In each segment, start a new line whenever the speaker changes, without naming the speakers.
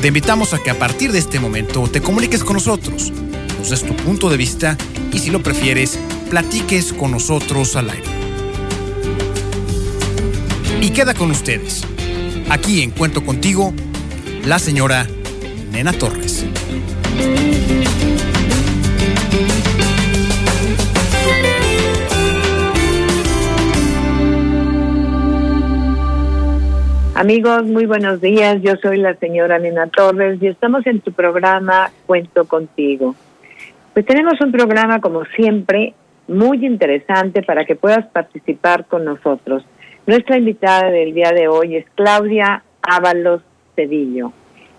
Te invitamos a que a partir de este momento te comuniques con nosotros, nos des tu punto de vista y si lo prefieres, platiques con nosotros al aire. Y queda con ustedes, aquí en Cuento Contigo, la señora Nena Torres.
Amigos, muy buenos días. Yo soy la señora Nena Torres y estamos en tu programa Cuento contigo. Pues tenemos un programa, como siempre, muy interesante para que puedas participar con nosotros. Nuestra invitada del día de hoy es Claudia Ábalos Cedillo.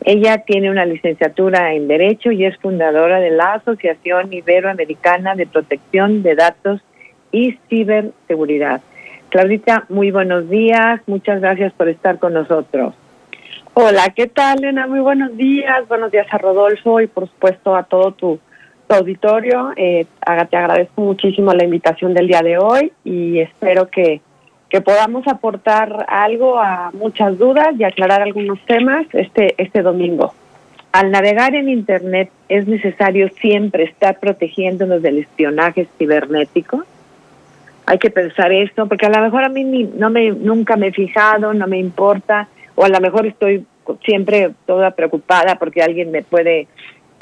Ella tiene una licenciatura en Derecho y es fundadora de la Asociación Iberoamericana de Protección de Datos y Ciberseguridad. Claudita, muy buenos días. Muchas gracias por estar con nosotros.
Hola, ¿qué tal, Elena? Muy buenos días. Buenos días a Rodolfo y, por supuesto, a todo tu, auditorio. Eh, te agradezco muchísimo la invitación del día de hoy y espero que, que podamos aportar algo a muchas dudas y aclarar algunos temas este, este domingo.
Al navegar en Internet es necesario siempre estar protegiéndonos del espionaje cibernético hay que pensar esto, porque a lo mejor a mí no me, nunca me he fijado, no me importa, o a lo mejor estoy siempre toda preocupada porque alguien me puede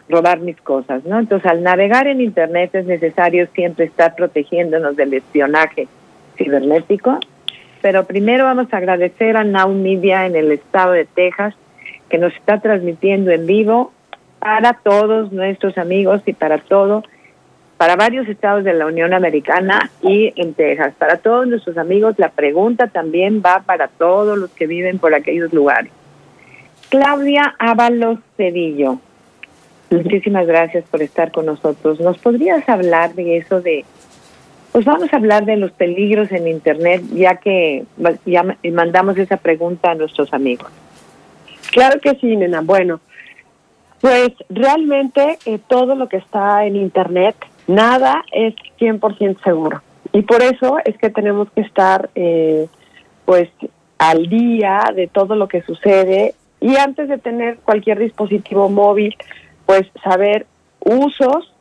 robar mis cosas, ¿no? Entonces, al navegar en Internet es necesario siempre estar protegiéndonos del espionaje cibernético, pero primero vamos a agradecer a Now Media en el estado de Texas, que nos está transmitiendo en vivo para todos nuestros amigos y para todo para varios estados de la Unión Americana y en Texas. Para todos nuestros amigos, la pregunta también va para todos los que viven por aquellos lugares. Claudia Ábalos Cedillo, muchísimas gracias por estar con nosotros. ¿Nos podrías hablar de eso de, pues vamos a hablar de los peligros en Internet, ya que ya mandamos esa pregunta a nuestros amigos?
Claro que sí, nena. Bueno, pues realmente eh, todo lo que está en Internet Nada es 100% seguro. Y por eso es que tenemos que estar eh, pues al día de todo lo que sucede y antes de tener cualquier dispositivo móvil, pues saber usos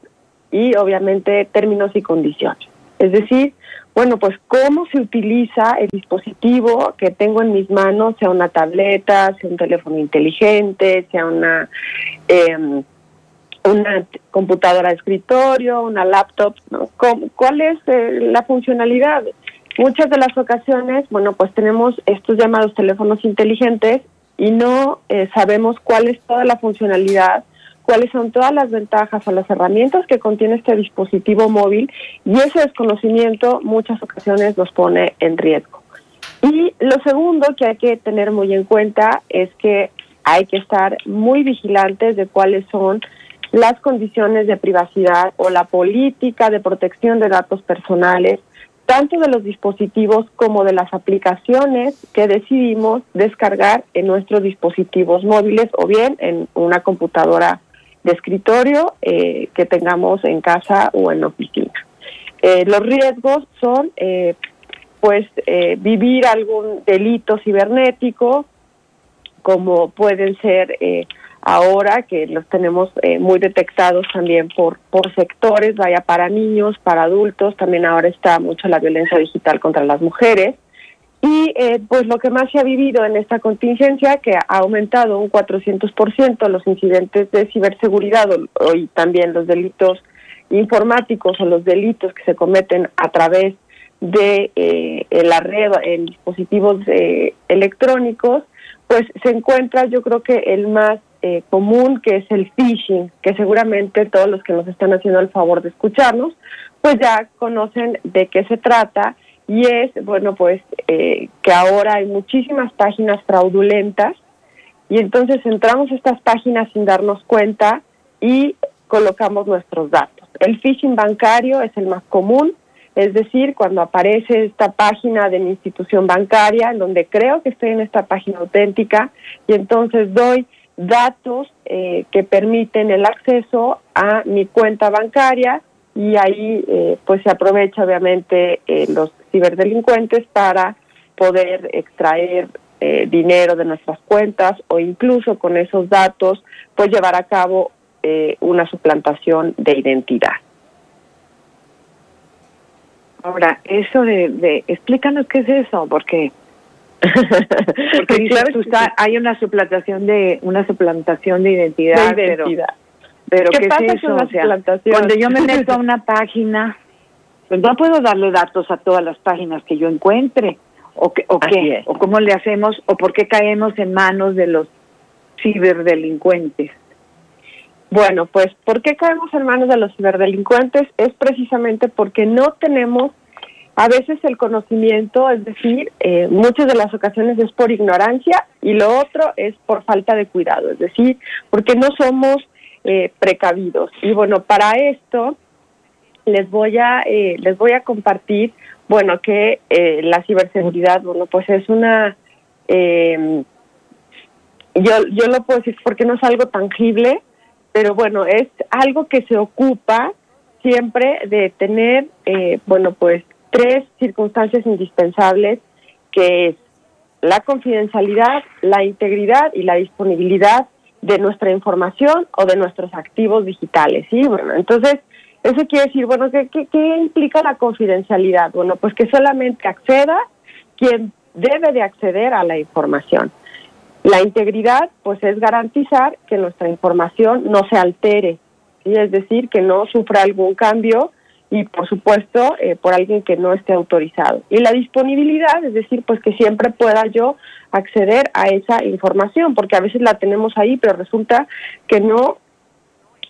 y obviamente términos y condiciones. Es decir, bueno, pues cómo se utiliza el dispositivo que tengo en mis manos, sea una tableta, sea un teléfono inteligente, sea una... Eh, una computadora de escritorio, una laptop, ¿no? ¿Cuál es eh, la funcionalidad? Muchas de las ocasiones, bueno, pues tenemos estos llamados teléfonos inteligentes y no eh, sabemos cuál es toda la funcionalidad, cuáles son todas las ventajas o las herramientas que contiene este dispositivo móvil y ese desconocimiento muchas ocasiones nos pone en riesgo. Y lo segundo que hay que tener muy en cuenta es que hay que estar muy vigilantes de cuáles son las condiciones de privacidad o la política de protección de datos personales, tanto de los dispositivos como de las aplicaciones que decidimos descargar en nuestros dispositivos móviles o bien en una computadora de escritorio eh, que tengamos en casa o en oficina. Eh, los riesgos son, eh, pues, vivir algún delito cibernético, como pueden ser ahora que los tenemos eh, muy detectados también por, por sectores, vaya para niños, para adultos, también ahora está mucho la violencia digital contra las mujeres. Y eh, pues lo que más se ha vivido en esta contingencia, que ha aumentado un 400% los incidentes de ciberseguridad y también los delitos informáticos o los delitos que se cometen a través de eh, la red en dispositivos electrónicos, pues se encuentra yo creo que el más eh, común que es el phishing, que seguramente todos los que nos están haciendo el favor de escucharnos, pues ya conocen de qué se trata. Y es, bueno, pues eh, que ahora hay muchísimas páginas fraudulentas. Y entonces entramos a estas páginas sin darnos cuenta y colocamos nuestros datos. El phishing bancario es el más común, es decir, cuando aparece esta página de mi institución bancaria, en donde creo que estoy en esta página auténtica, y entonces doy datos eh, que permiten el acceso a mi cuenta bancaria y ahí eh, pues se aprovecha obviamente eh, los ciberdelincuentes para poder extraer dinero de nuestras cuentas o incluso con esos datos pues llevar a cabo una suplantación de identidad.
Ahora, eso de, de, explícanos qué es eso, porque porque claro, está, hay una suplantación de una suplantación de identidad, pero pero ¿qué, pasa es eso? cuando yo me meto a una página, pues no puedo darle datos a todas las páginas que yo encuentre o qué o qué o cómo le hacemos o por qué caemos en manos de los ciberdelincuentes.
Bueno, pues ¿por qué caemos en manos de los ciberdelincuentes? Es precisamente porque no tenemos a veces el conocimiento, es decir, eh, muchas de las ocasiones es por ignorancia y lo otro es por falta de cuidado, es decir, porque no somos eh, precavidos. Y bueno, para esto les voy a eh, les voy a compartir, bueno, que la ciberseguridad, bueno, pues es una yo yo lo puedo decir porque no es algo tangible, pero bueno, es algo que se ocupa siempre de tener, eh, bueno, pues tres circunstancias indispensables, que es la confidencialidad, la integridad y la disponibilidad de nuestra información o de nuestros activos digitales. ¿sí? Bueno, entonces, eso quiere decir, bueno, ¿qué, qué, qué implica la confidencialidad? Bueno, pues que solamente acceda quien debe de acceder a la información. La integridad, pues, es garantizar que nuestra información no se altere, ¿sí? es decir, que no sufra algún cambio y, por supuesto, eh, por alguien que no esté autorizado. Y la disponibilidad, es decir, pues que siempre pueda yo acceder a esa información, porque a veces la tenemos ahí, pero resulta que no,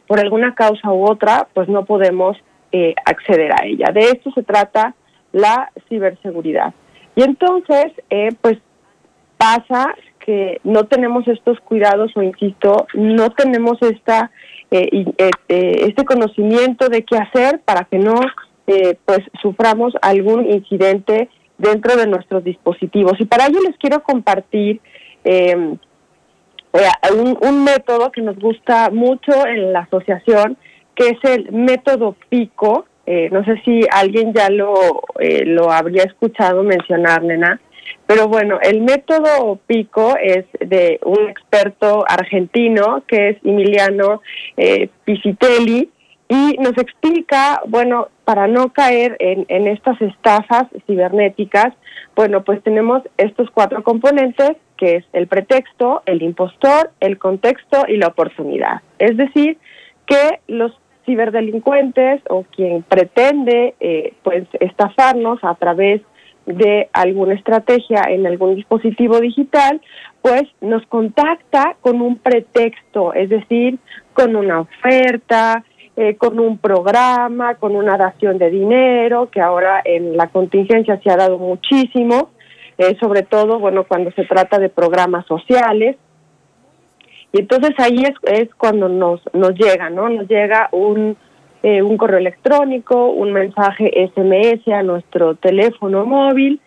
por alguna causa u otra, pues no podemos eh, acceder a ella. De esto se trata la ciberseguridad. Y entonces, eh, pues pasa que no tenemos estos cuidados o insisto, no tenemos esta eh, este, este conocimiento de qué hacer para que no eh, pues suframos algún incidente dentro de nuestros dispositivos. Y para ello les quiero compartir em, eh, un, un, método que nos gusta mucho en la asociación, que es el método PICO. no sé si alguien ya lo, lo habría escuchado mencionar, nena. Pero bueno, el método PICO es de un experto argentino que es Emiliano eh, Pisitelli y nos explica, bueno, para no caer en, estas estafas cibernéticas, bueno, pues tenemos estos cuatro componentes que es el pretexto, el impostor, el contexto y la oportunidad. Es decir, que los ciberdelincuentes o quien pretende eh, pues estafarnos a través de alguna estrategia en algún dispositivo digital, pues nos contacta con un pretexto, es decir, con una oferta, eh, con un programa, con una dación de dinero, que ahora en la contingencia se ha dado muchísimo, eh, sobre todo, bueno, cuando se trata de programas sociales. Y entonces ahí es, es cuando nos, nos llega, ¿no? Nos llega un, eh, un correo electrónico, un mensaje SMS a nuestro teléfono móvil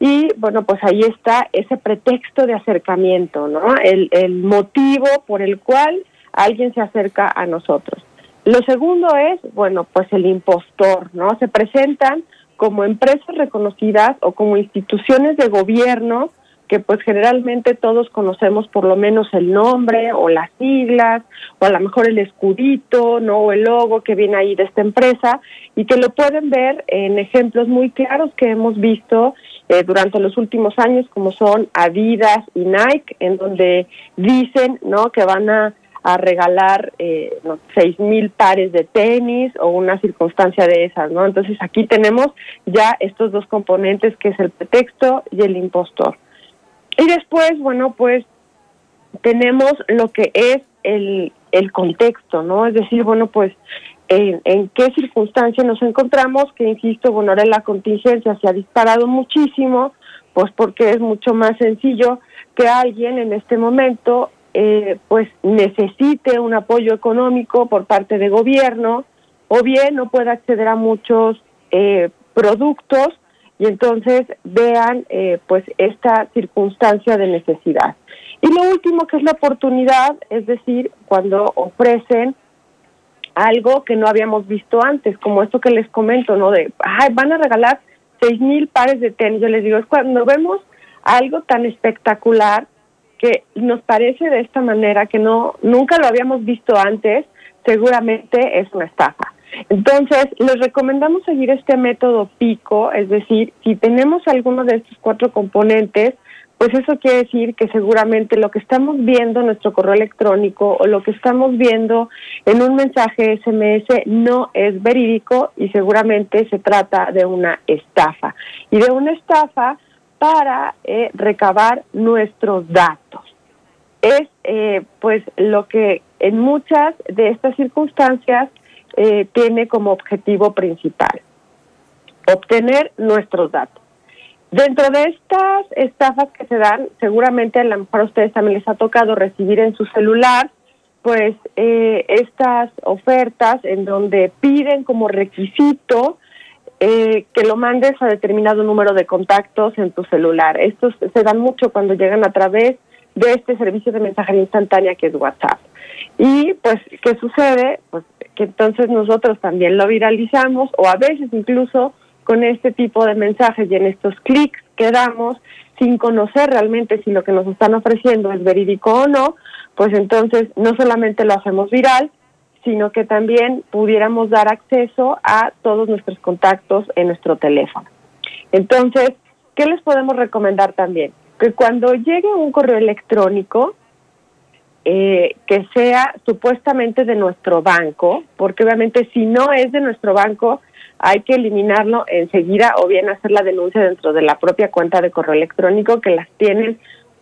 y bueno, pues ahí está ese pretexto de acercamiento, ¿no? El, el motivo por el cual alguien se acerca a nosotros. Lo segundo es, bueno, pues el impostor, ¿no? Se presentan como empresas reconocidas o como instituciones de gobierno que pues generalmente todos conocemos por lo menos el nombre o las siglas o a lo mejor el escudito, no o el logo que viene ahí de esta empresa y que lo pueden ver en ejemplos muy claros que hemos visto eh, durante los últimos años como son Adidas y Nike en donde dicen no que van a, a regalar eh, seis mil pares de tenis o una circunstancia de esas no entonces aquí tenemos ya estos dos componentes que es el pretexto y el impostor después, bueno, pues tenemos lo que es el, el contexto, ¿no? Es decir, bueno, pues en, qué circunstancia nos encontramos, que insisto, bueno, ahora la contingencia se ha disparado muchísimo, pues porque es mucho más sencillo que alguien en este momento eh, pues necesite un apoyo económico por parte de gobierno o bien no pueda acceder a muchos eh, productos y entonces vean eh, pues esta circunstancia de necesidad. Y lo último que es la oportunidad, es decir, cuando ofrecen algo que no habíamos visto antes, como esto que les comento, ¿no? De, ay, van a regalar seis mil pares de tenis. Yo les digo, es cuando vemos algo tan espectacular que nos parece de esta manera que no nunca lo habíamos visto antes, seguramente es una estafa. Entonces, les recomendamos seguir este método pico, es decir, si tenemos alguno de estos cuatro componentes, pues eso quiere decir que seguramente lo que estamos viendo en nuestro correo electrónico o lo que estamos viendo en un mensaje SMS no es verídico y seguramente se trata de una estafa. Y de una estafa para eh, recabar nuestros datos. Es eh, pues lo que en muchas de estas circunstancias eh, tiene como objetivo principal, obtener nuestros datos. Dentro de estas estafas que se dan, seguramente a lo mejor ustedes también les ha tocado recibir en su celular, pues eh, estas ofertas en donde piden como requisito eh, que lo mandes a determinado número de contactos en tu celular. Estos se dan mucho cuando llegan a través de este servicio de mensajería instantánea que es WhatsApp. Y pues, ¿qué sucede? Pues que entonces nosotros también lo viralizamos o a veces incluso con este tipo de mensajes y en estos clics que damos sin conocer realmente si lo que nos están ofreciendo es verídico o no, pues entonces no solamente lo hacemos viral, sino que también pudiéramos dar acceso a todos nuestros contactos en nuestro teléfono. Entonces, ¿qué les podemos recomendar también? Que cuando llegue un correo electrónico, eh, que sea supuestamente de nuestro banco, porque obviamente si no es de nuestro banco, hay que eliminarlo enseguida o bien hacer la denuncia dentro de la propia cuenta de correo electrónico que las tienen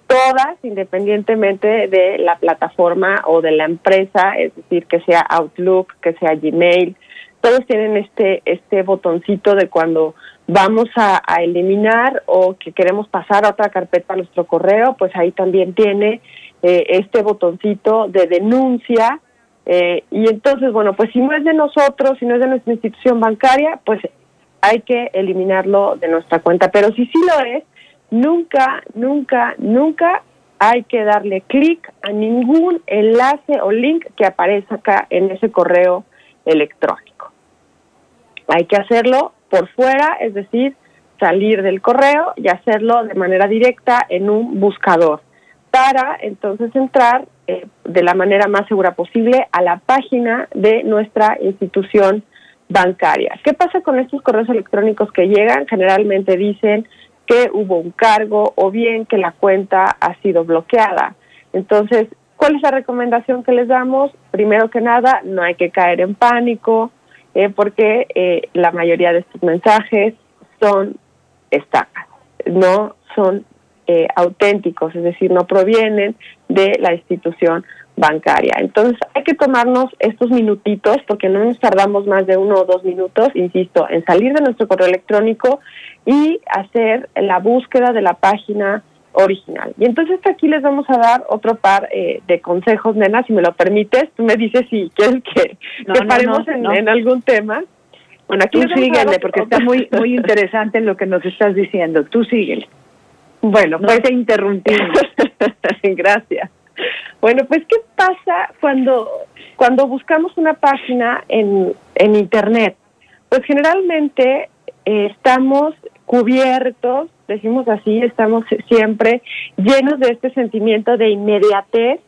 todas independientemente de la plataforma o de la empresa, es decir, que sea Outlook, que sea Gmail, todos tienen este este botoncito de cuando vamos a, eliminar o que queremos pasar a otra carpeta a nuestro correo, pues ahí también tiene eh, este botoncito de denuncia. Eh, y entonces, bueno, pues si no es de nosotros, si no es de nuestra institución bancaria, pues hay que eliminarlo de nuestra cuenta. Pero si sí lo es, nunca, nunca, nunca hay que darle clic a ningún enlace o link que aparezca acá en ese correo electrónico. Hay que hacerlo por fuera, es decir, salir del correo y hacerlo de manera directa en un buscador para entonces entrar eh, de la manera más segura posible a la página de nuestra institución bancaria. ¿Qué pasa con estos correos electrónicos que llegan? Generalmente dicen que hubo un cargo o bien que la cuenta ha sido bloqueada. Entonces, ¿cuál es la recomendación que les damos? Primero que nada, no hay que caer en pánico eh, porque eh, la mayoría de estos mensajes son estafas, no son eh, auténticos, es decir, no provienen de la institución bancaria. Entonces hay que tomarnos estos minutitos porque no nos tardamos más de uno o dos minutos, insisto, en salir de nuestro correo electrónico y hacer la búsqueda de la página original. Y entonces aquí les vamos a dar otro par eh, de consejos, nena, si me lo permites. Tú me dices si quieres que, paremos en, algún tema.
Bueno, aquí tú síguele, porque está muy, muy interesante lo que nos estás diciendo. Tú síguele.
Bueno, pues te. Gracias. Bueno, pues ¿qué pasa cuando cuando buscamos una página en, en internet? Pues generalmente eh, estamos cubiertos, decimos así, estamos siempre llenos de este sentimiento de inmediatez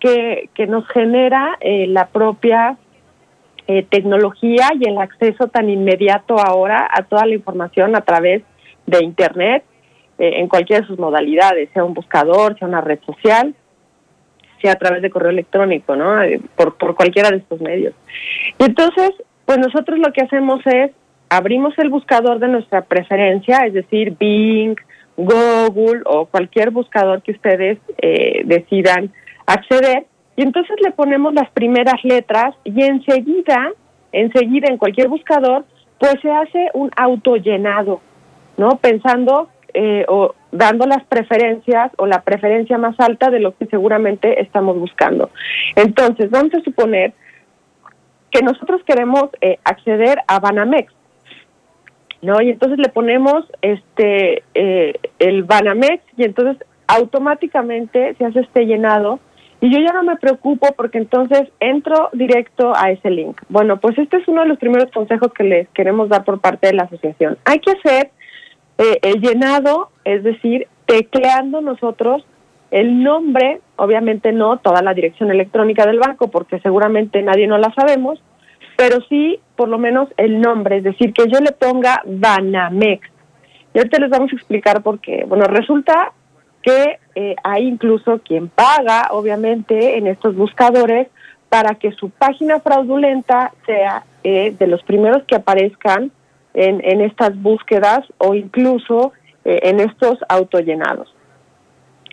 que, que nos genera eh, la propia eh, tecnología y el acceso tan inmediato ahora a toda la información a través de Internet eh, en cualquiera de sus modalidades, sea un buscador, sea una red social, sea a través de correo electrónico, ¿no? Eh, por, por cualquiera de estos medios. Y entonces, pues nosotros lo que hacemos es abrimos el buscador de nuestra preferencia, es decir, Bing, Google o cualquier buscador que ustedes eh, decidan acceder, y entonces le ponemos las primeras letras y enseguida, enseguida en cualquier buscador, pues se hace un autollenado, ¿no? Pensando eh, o dando las preferencias o la preferencia más alta de lo que seguramente estamos buscando. Entonces, vamos a suponer que nosotros queremos eh, acceder a Banamex, ¿no? Y entonces le ponemos este eh, el Banamex y entonces automáticamente se hace este llenado y yo ya no me preocupo porque entonces entro directo a ese link. Bueno, pues este es uno de los primeros consejos que les queremos dar por parte de la asociación. Hay que hacer eh, el llenado, es decir, tecleando nosotros el nombre, obviamente no toda la dirección electrónica del banco, porque seguramente nadie no la sabemos, pero sí por lo menos el nombre, es decir, que yo le ponga Banamex. Y ahorita les vamos a explicar por qué. Bueno, resulta que eh, hay incluso quien paga, obviamente, en estos buscadores para que su página fraudulenta sea eh, de los primeros que aparezcan en, en estas búsquedas o incluso eh, en estos autollenados.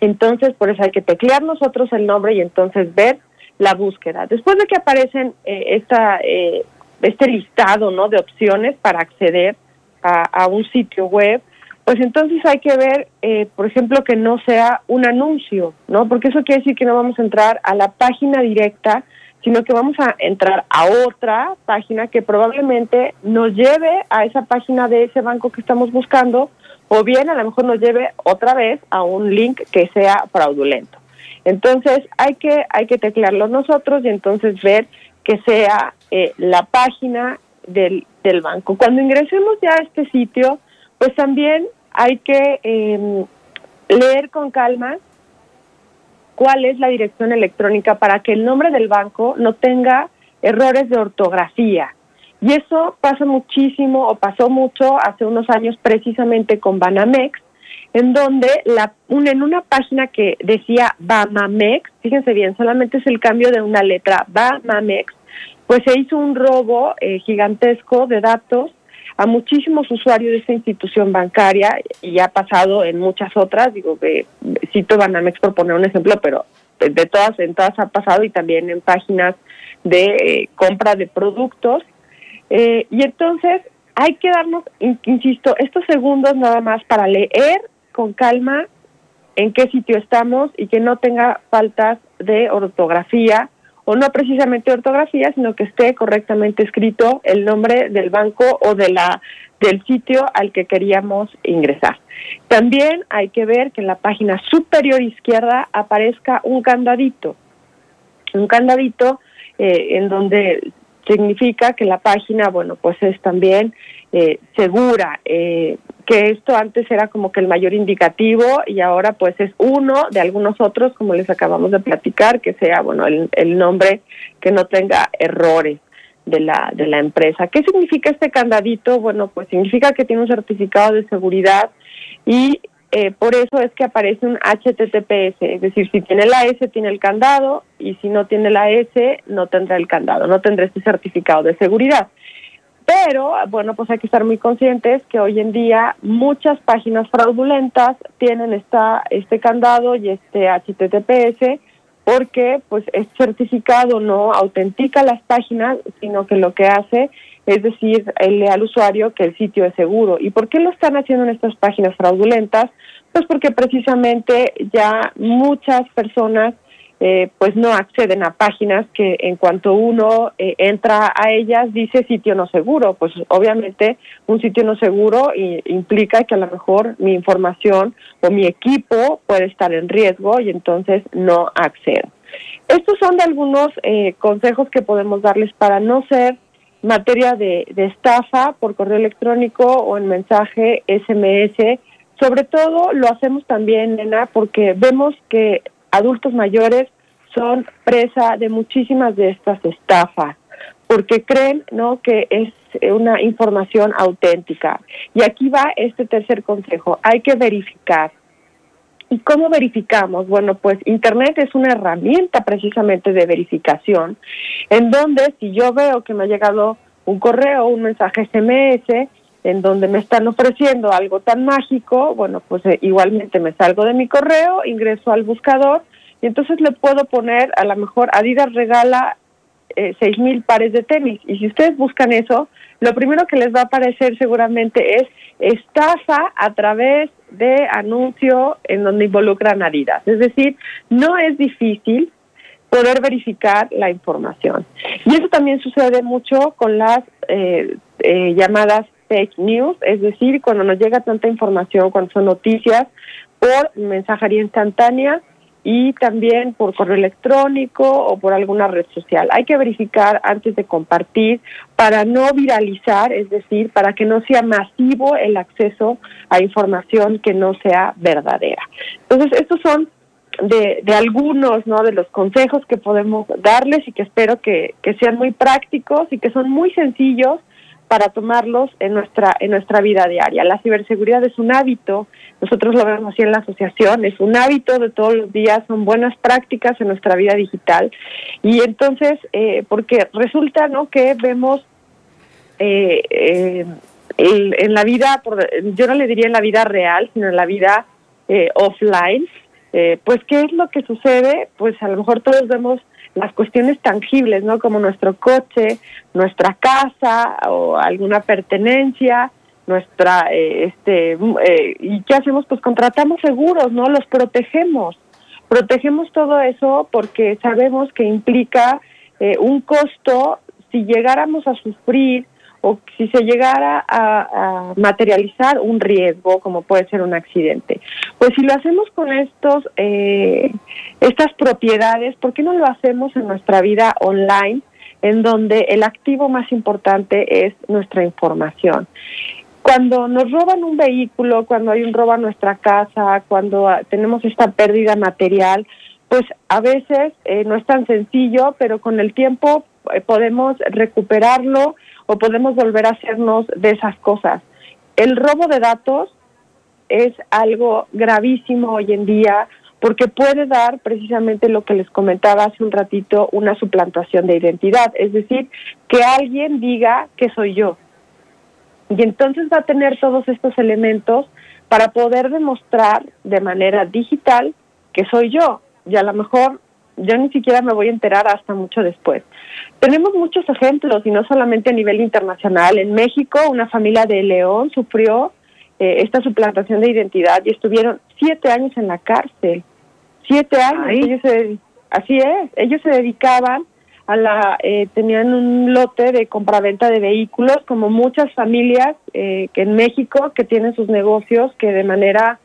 Entonces, por eso hay que teclear nosotros el nombre y entonces ver la búsqueda. Después de que aparecen eh, esta, eh, este listado ¿no? de opciones para acceder a, a, un sitio web, pues entonces hay que ver, eh, por ejemplo, que no sea un anuncio, ¿no? Porque eso quiere decir que no vamos a entrar a la página directa, sino que vamos a entrar a otra página que probablemente nos lleve a esa página de ese banco que estamos buscando o bien a lo mejor nos lleve otra vez a un link que sea fraudulento. Entonces hay que, hay que teclearlo nosotros y entonces ver que sea eh, la página del, del banco. Cuando ingresemos ya a este sitio, pues también hay que eh, leer con calma cuál es la dirección electrónica para que el nombre del banco no tenga errores de ortografía. Y eso pasa muchísimo o pasó mucho hace unos años precisamente con Banamex, en donde la, un, en una página que decía Bamamex, fíjense bien, solamente es el cambio de una letra, Bamamex, pues se hizo un robo eh, gigantesco de datos a muchísimos usuarios de esa institución bancaria y ha pasado en muchas otras, digo que cito Banamex por poner un ejemplo, pero de todas en todas ha pasado y también en páginas de eh, compra de productos. Eh, y entonces hay que darnos, insisto, estos segundos nada más para leer con calma en qué sitio estamos y que no tenga faltas de ortografía o no precisamente ortografía, sino que esté correctamente escrito el nombre del banco o de la del sitio al que queríamos ingresar. También hay que ver que en la página superior izquierda aparezca un candadito, un candadito eh, en donde significa que la página, bueno, pues es también eh, segura, eh, que esto antes era como que el mayor indicativo y ahora pues es uno de algunos otros, como les acabamos de platicar, que sea, bueno, el, el nombre que no tenga errores de la, de la empresa. ¿Qué significa este candadito? Bueno, pues significa que tiene un certificado de seguridad y eh, por eso es que aparece un HTTPS, es decir, si tiene la S tiene el candado y si no tiene la S no tendrá el candado, no tendrá este certificado de seguridad. Pero, bueno, pues hay que estar muy conscientes que hoy en día muchas páginas fraudulentas tienen esta, este candado y este HTTPS porque pues este certificado no autentica las páginas, sino que lo que hace es decir, decirle al usuario que el sitio es seguro. ¿Y por qué lo están haciendo en estas páginas fraudulentas? Pues porque precisamente ya muchas personas eh, pues no acceden a páginas que en cuanto uno eh, entra a ellas dice sitio no seguro. Pues obviamente un sitio no seguro implica que a lo mejor mi información o mi equipo puede estar en riesgo y entonces no accedo. Estos son de algunos eh, consejos que podemos darles para no ser materia de, de estafa por correo electrónico o en mensaje SMS. Sobre todo lo hacemos también, nena, porque vemos que adultos mayores son presa de muchísimas de estas estafas, porque creen no que es una información auténtica. Y aquí va este tercer consejo, hay que verificar. ¿Y cómo verificamos? Bueno, pues Internet es una herramienta precisamente de verificación, en donde si yo veo que me ha llegado un correo, un mensaje SMS, en donde me están ofreciendo algo tan mágico, bueno, pues eh, igualmente me salgo de mi correo, ingreso al buscador y entonces le puedo poner, a lo mejor Adidas regala eh, seis mil pares de tenis. Y si ustedes buscan eso, lo primero que les va a aparecer seguramente es estafa a través de anuncio en donde involucran Adidas. Es decir, no es difícil poder verificar la información. Y eso también sucede mucho con las eh, eh, llamadas fake news, es decir, cuando nos llega tanta información, cuando son noticias por mensajería instantánea y también por correo electrónico o por alguna red social. Hay que verificar antes de compartir para no viralizar, es decir, para que no sea masivo el acceso a información que no sea verdadera. Entonces, estos son de, de algunos ¿no? de los consejos que podemos darles y que espero que, que sean muy prácticos y que son muy sencillos para tomarlos en nuestra en nuestra vida diaria. La ciberseguridad es un hábito, nosotros lo vemos así en la asociación, es un hábito de todos los días, son buenas prácticas en nuestra vida digital. Y entonces eh, porque resulta no que vemos eh, eh, en la vida, yo no le diría en la vida real, sino en la vida offline, pues qué es lo que sucede, pues a lo mejor todos vemos las cuestiones tangibles, ¿no? Como nuestro coche, nuestra casa o alguna pertenencia, nuestra, eh, este, eh, ¿y qué hacemos? Pues contratamos seguros, ¿no? Los protegemos. Protegemos todo eso porque sabemos que implica eh, un costo si llegáramos a sufrir o si se llegara a, materializar un riesgo, como puede ser un accidente. Pues si lo hacemos con estos, eh, estas propiedades, ¿por qué no lo hacemos en nuestra vida online, en donde el activo más importante es nuestra información? Cuando nos roban un vehículo, cuando hay un robo a nuestra casa, cuando tenemos esta pérdida material, pues a veces eh, no es tan sencillo, pero con el tiempo eh, podemos recuperarlo o podemos volver a hacernos de esas cosas. El robo de datos es algo gravísimo hoy en día porque puede dar precisamente lo que les comentaba hace un ratito, una suplantación de identidad, es decir, que alguien diga que soy yo. Y entonces va a tener todos estos elementos para poder demostrar de manera digital que soy yo. Y a lo mejor yo ni siquiera me voy a enterar hasta mucho después. Tenemos muchos ejemplos y no solamente a nivel internacional. En México, una familia de León sufrió eh, esta suplantación de identidad y estuvieron siete años en la cárcel. Siete años. Ellos así es. Ellos se dedicaban a la, eh, tenían un lote de compraventa de vehículos, como muchas familias eh, que en México que tienen sus negocios que de manera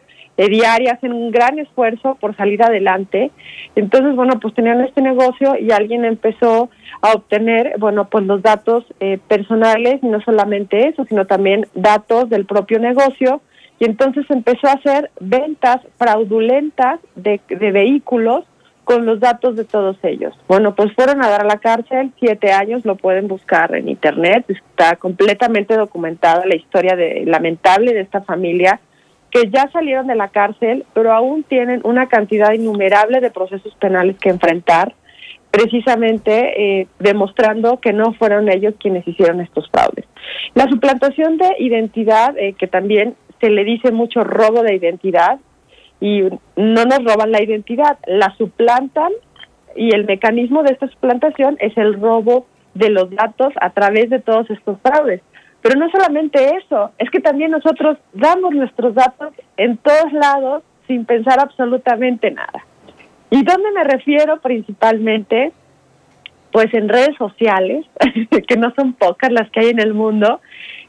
diaria, hacen un gran esfuerzo por salir adelante. Entonces, bueno, pues tenían este negocio y alguien empezó a obtener, bueno, pues los datos eh, personales y no solamente eso, sino también datos del propio negocio. Y entonces empezó a hacer ventas fraudulentas de, de vehículos con los datos de todos ellos. Bueno, pues fueron a dar a la cárcel siete años, lo pueden buscar en internet, está completamente documentada la historia de, lamentable de esta familia que ya salieron de la cárcel, pero aún tienen una cantidad innumerable de procesos penales que enfrentar, precisamente eh, demostrando que no fueron ellos quienes hicieron estos fraudes. La suplantación de identidad, eh, que también se le dice mucho robo de identidad, y no nos roban la identidad, la suplantan y el mecanismo de esta suplantación es el robo de los datos a través de todos estos fraudes. Pero no solamente eso, es que también nosotros damos nuestros datos en todos lados sin pensar absolutamente nada. ¿Y dónde me refiero principalmente? Pues en redes sociales, que no son pocas las que hay en el mundo,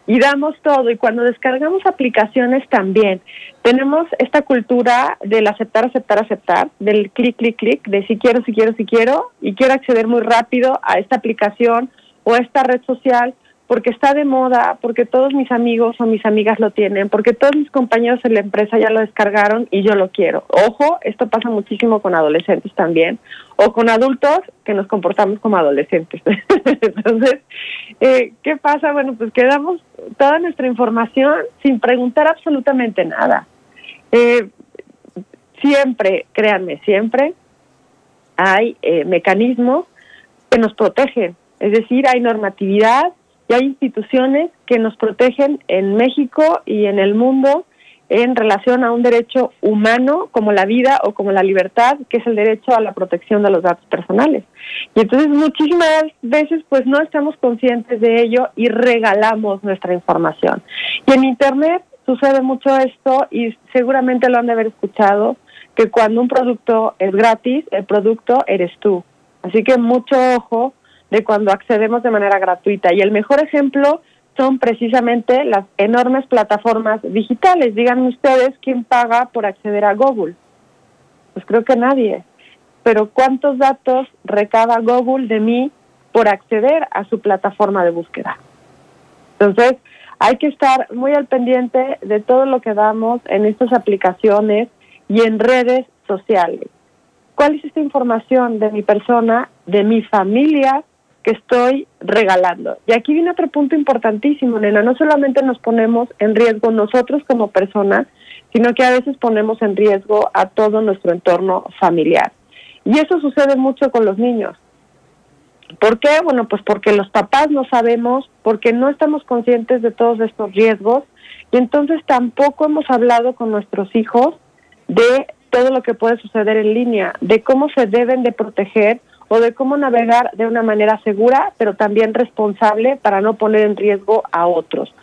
y damos todo. Y cuando descargamos aplicaciones también, tenemos esta cultura del aceptar, aceptar, aceptar, del clic, clic, clic, de si quiero, si quiero, si quiero, y quiero acceder muy rápido a esta aplicación o a esta red social porque está de moda, porque todos mis amigos o mis amigas lo tienen, porque todos mis compañeros en la empresa ya lo descargaron y yo lo quiero. Ojo, esto pasa muchísimo con adolescentes también, o con adultos que nos comportamos como adolescentes. Entonces, eh, ¿qué pasa? Bueno, pues quedamos toda nuestra información sin preguntar absolutamente nada. Eh, siempre, créanme, siempre hay eh, mecanismos que nos protegen. Es decir, hay normatividad, hay instituciones que nos protegen en México y en el mundo en relación a un derecho humano como la vida o como la libertad, que es el derecho a la protección de los datos personales. Y entonces muchísimas veces pues no estamos conscientes de ello y regalamos nuestra información. Y en Internet sucede mucho esto y seguramente lo han de haber escuchado, que cuando un producto es gratis, el producto eres tú. Así que mucho ojo de cuando accedemos de manera gratuita. Y el mejor ejemplo son precisamente las enormes plataformas digitales. Díganme ustedes quién paga por acceder a Google. Pues creo que nadie. Pero ¿cuántos datos recaba Google de mí por acceder a su plataforma de búsqueda? Entonces, hay que estar muy al pendiente de todo lo que damos en estas aplicaciones y en redes sociales. ¿Cuál es esta información de mi persona, de mi familia, que estoy regalando. Y aquí viene otro punto importantísimo, nena. No solamente nos ponemos en riesgo nosotros como personas, sino que a veces ponemos en riesgo a todo nuestro entorno familiar. Y eso sucede mucho con los niños. ¿Por qué? Bueno, pues porque los papás no sabemos, porque no estamos conscientes de todos estos riesgos y entonces tampoco hemos hablado con nuestros hijos de todo lo que puede suceder en línea, de cómo se deben de proteger o de cómo navegar de una manera segura, pero también responsable para no poner en riesgo a otros.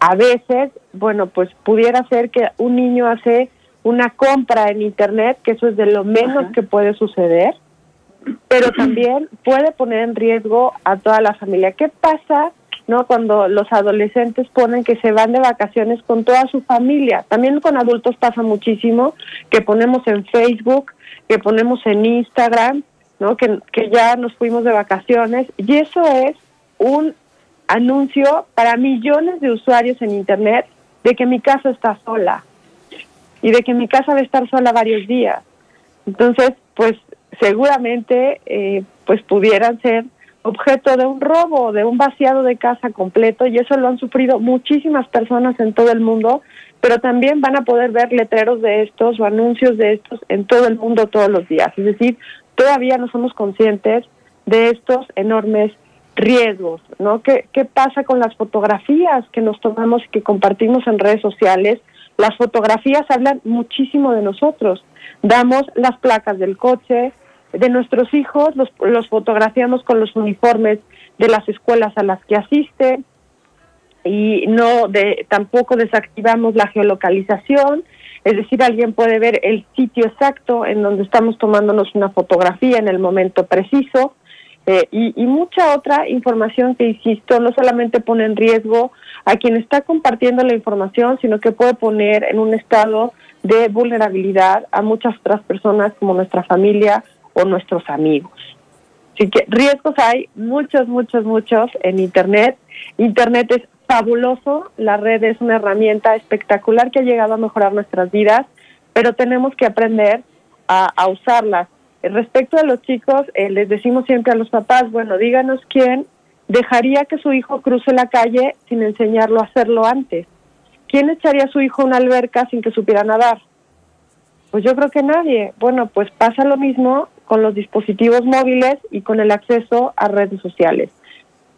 A veces, bueno, pues pudiera ser que un niño hace una compra en Internet, que eso es de lo menos que puede suceder, pero también puede poner en riesgo a toda la familia. ¿Qué pasa? ¿no? Cuando los adolescentes ponen que se van de vacaciones con toda su familia. También con adultos pasa muchísimo que ponemos en Facebook, que ponemos en Instagram, ¿no? Que, ya nos fuimos de vacaciones y eso es un anuncio para millones de usuarios en Internet de que mi casa está sola y de que mi casa va a estar sola varios días. Entonces, pues seguramente eh, pues pudieran ser objeto de un robo, de un vaciado de casa completo y eso lo han sufrido muchísimas personas en todo el mundo, pero también van a poder ver letreros de estos o anuncios de estos en todo el mundo todos los días. Es decir, todavía no somos conscientes de estos enormes riesgos, ¿no? ¿Qué, ¿Qué pasa con las fotografías que nos tomamos y que compartimos en redes sociales? Las fotografías hablan muchísimo de nosotros. Damos las placas del coche, de nuestros hijos, los, los fotografiamos con los uniformes de las escuelas a las que asisten y no de tampoco desactivamos la geolocalización es decir, alguien puede ver el sitio exacto en donde estamos tomándonos una fotografía en el momento preciso eh, y, mucha otra información que, insisto, no solamente pone en riesgo a quien está compartiendo la información, sino que puede poner en un estado de vulnerabilidad a muchas otras personas como nuestra familia o nuestros amigos. Así que riesgos hay muchos, muchos, muchos en Internet. Internet es fabuloso, la red es una herramienta espectacular que ha llegado a mejorar nuestras vidas, pero tenemos que aprender a, a usarlas. Respecto a los chicos, eh, les decimos siempre a los papás, bueno, díganos quién dejaría que su hijo cruce la calle sin enseñarlo a hacerlo antes. ¿Quién echaría a su hijo a una alberca sin que supiera nadar? Pues yo creo que nadie. Bueno, pues pasa lo mismo con los dispositivos móviles y con el acceso a redes sociales.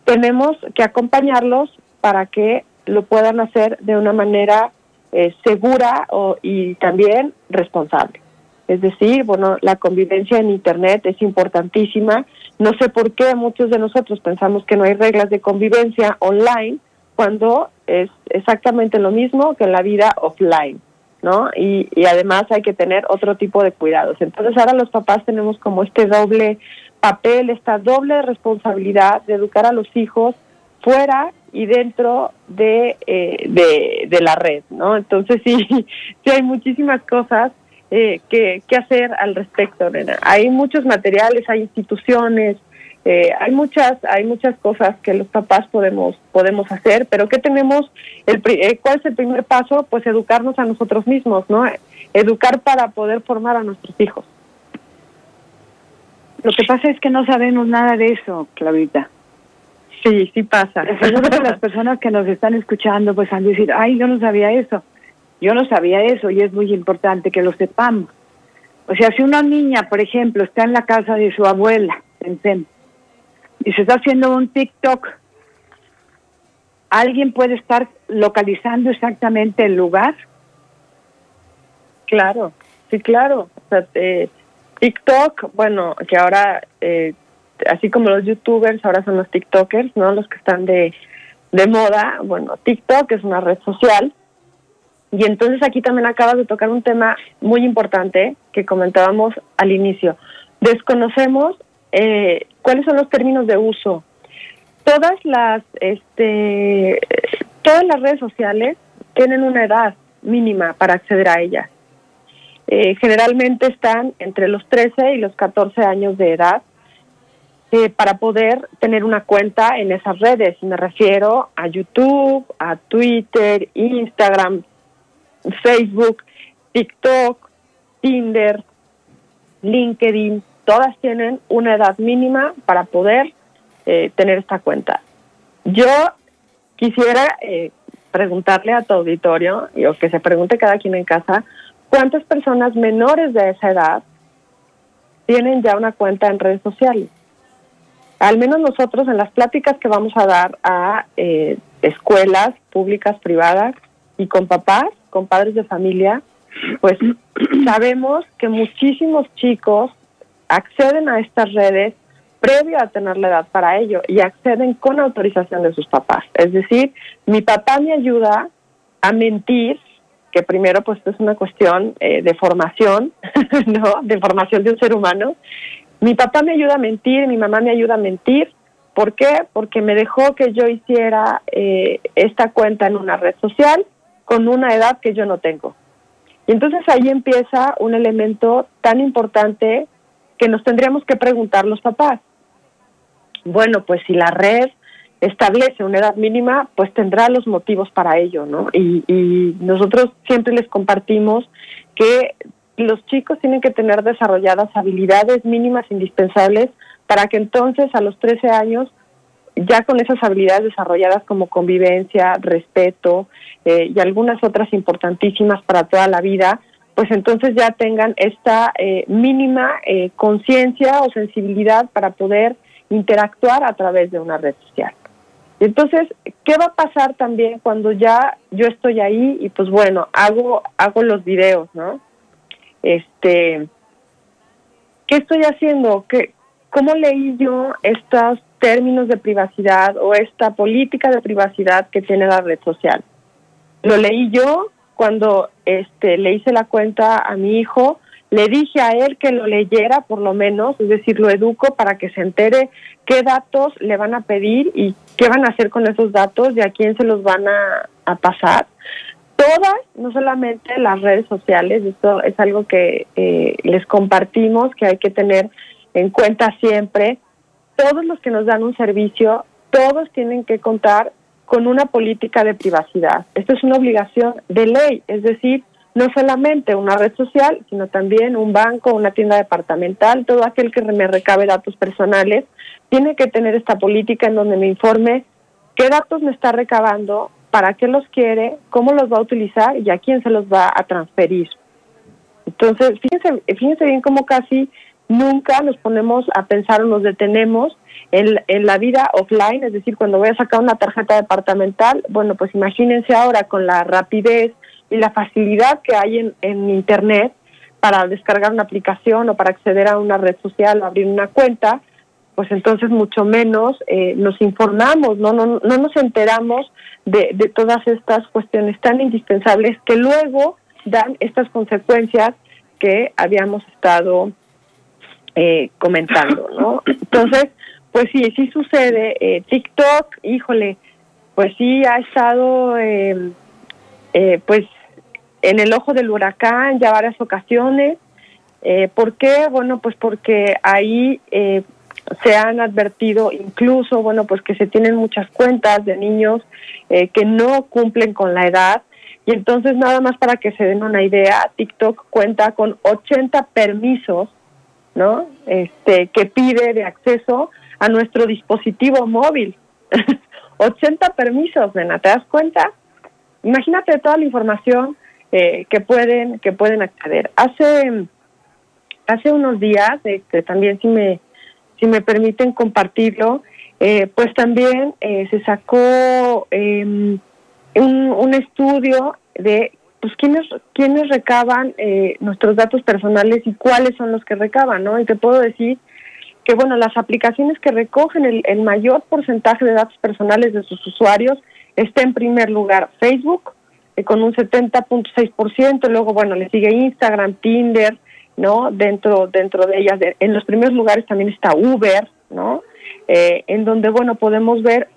Tenemos que acompañarlos para que lo puedan hacer de una manera eh, segura o, y también responsable. Es decir, bueno, la convivencia en Internet es importantísima. No sé por qué muchos de nosotros pensamos que no hay reglas de convivencia online cuando es exactamente lo mismo que en la vida offline, ¿no? Y, y además hay que tener otro tipo de cuidados. Entonces ahora los papás tenemos como este doble papel, esta doble responsabilidad de educar a los hijos fuera y dentro de, eh, de, la red, ¿no? Entonces sí, sí hay muchísimas cosas eh, que, que, hacer al respecto, nena. Hay muchos materiales, hay instituciones, eh, hay muchas, hay muchas cosas que los papás podemos, podemos hacer, pero ¿qué tenemos? El, ¿Cuál es el primer paso? Pues educarnos a nosotros mismos, ¿no? Educar para poder formar a nuestros hijos.
Lo que pasa es que no sabemos nada de eso, Claudita.
Sí, sí pasa.
Seguro que las personas que nos están escuchando pues han de decir, ay, yo no sabía eso. Yo no sabía eso y es muy importante que lo sepamos. O sea, si una niña, por ejemplo, está en la casa de su abuela, y se está haciendo un TikTok, alguien puede estar localizando exactamente el lugar
Claro, sí, claro. O sea, eh, TikTok, bueno, que ahora, eh, así como los youtubers, ahora son los TikTokers, ¿no? Los que están de, de moda. Bueno, TikTok es una red social. Y entonces aquí también acabas de tocar un tema muy importante que comentábamos al inicio. Desconocemos eh, cuáles son los términos de uso. Todas las, este, todas las redes sociales tienen una edad mínima para acceder a ellas. Eh, generalmente están entre los 13 y los 14 años de edad eh, para poder tener una cuenta en esas redes. Me refiero a YouTube, a Twitter, Instagram, Facebook, TikTok, Tinder, LinkedIn. Todas tienen una edad mínima para poder eh, tener esta cuenta. Yo quisiera preguntarle a tu auditorio, y o que se pregunte cada quien en casa, ¿cuántas personas menores de esa edad tienen ya una cuenta en redes sociales? Al menos nosotros en las pláticas que vamos a dar a eh, escuelas públicas, privadas y con papás, con padres de familia, pues sabemos que muchísimos chicos acceden a estas redes previo a tener la edad para ello y acceden con autorización de sus papás. Es decir, mi papá me ayuda a mentir, que primero pues es una cuestión eh, de formación, ¿no? De formación de un ser humano. Mi papá me ayuda a mentir, mi mamá me ayuda a mentir. ¿Por qué? Porque me dejó que yo hiciera eh, esta cuenta en una red social con una edad que yo no tengo. Y entonces ahí empieza un elemento tan importante que nos tendríamos que preguntar los papás. Bueno, pues si la red establece una edad mínima, pues tendrá los motivos para ello, ¿no? Y, y nosotros siempre les compartimos que los chicos tienen que tener desarrolladas habilidades mínimas indispensables para que entonces a los 13 años, ya con esas habilidades desarrolladas como convivencia, respeto eh, y algunas otras importantísimas para toda la vida, pues entonces ya tengan esta eh, mínima eh, conciencia o sensibilidad para poder interactuar a través de una red social. Entonces, ¿qué va a pasar también cuando ya yo estoy ahí y pues bueno, hago hago los videos, ¿no? Este ¿qué estoy haciendo? ¿Qué cómo leí yo estos términos de privacidad o esta política de privacidad que tiene la red social? Lo leí yo cuando este le hice la cuenta a mi hijo le dije a él que lo leyera por lo menos, es decir, lo educo para que se entere qué datos le van a pedir y qué van a hacer con esos datos y a quién se los van a, pasar. Todas, no solamente las redes sociales, esto es algo que eh, les compartimos, que hay que tener en cuenta siempre, todos los que nos dan un servicio, todos tienen que contar con una política de privacidad. Esto es una obligación de ley, es decir, no solamente una red social, sino también un banco, una tienda departamental, todo aquel que me recabe datos personales, tiene que tener esta política en donde me informe qué datos me está recabando, para qué los quiere, cómo los va a utilizar y a quién se los va a transferir. Entonces, fíjense, fíjense bien cómo casi nunca nos ponemos a pensar o nos detenemos en, en, la vida offline, es decir, cuando voy a sacar una tarjeta departamental, bueno, pues imagínense ahora con la rapidez y la facilidad que hay en, en Internet para descargar una aplicación o para acceder a una red social o abrir una cuenta, pues entonces mucho menos eh, nos informamos, ¿no? No, no nos enteramos de, de todas estas cuestiones tan indispensables que luego dan estas consecuencias que habíamos estado eh, comentando, ¿no? Entonces, pues sí, sí sucede. Eh, TikTok, híjole, pues sí ha estado, eh, eh, pues en el ojo del huracán ya varias ocasiones. Eh, ¿Por qué? Bueno, pues porque ahí eh, se han advertido incluso, bueno, pues que se tienen muchas cuentas de niños eh, que no cumplen con la edad. Y entonces, nada más para que se den una idea, TikTok cuenta con 80 permisos, ¿no? Este, que pide de acceso a nuestro dispositivo móvil. 80 permisos, nena, ¿te das cuenta? Imagínate toda la información eh, que pueden que pueden acceder. Hace hace unos días, este, también si me si me permiten compartirlo, eh, pues también eh, se sacó un, un estudio de pues quiénes, quiénes recaban eh, nuestros datos personales y cuáles son los que recaban, ¿no? Y te puedo decir que, bueno, las aplicaciones que recogen el, el mayor porcentaje de datos personales de sus usuarios está en primer lugar Facebook, eh, con un 70.6%, luego, bueno, le sigue Instagram, Tinder, ¿no? Dentro, dentro de ellas, en los primeros lugares también está Uber, ¿no? Eh, en donde, bueno, podemos ver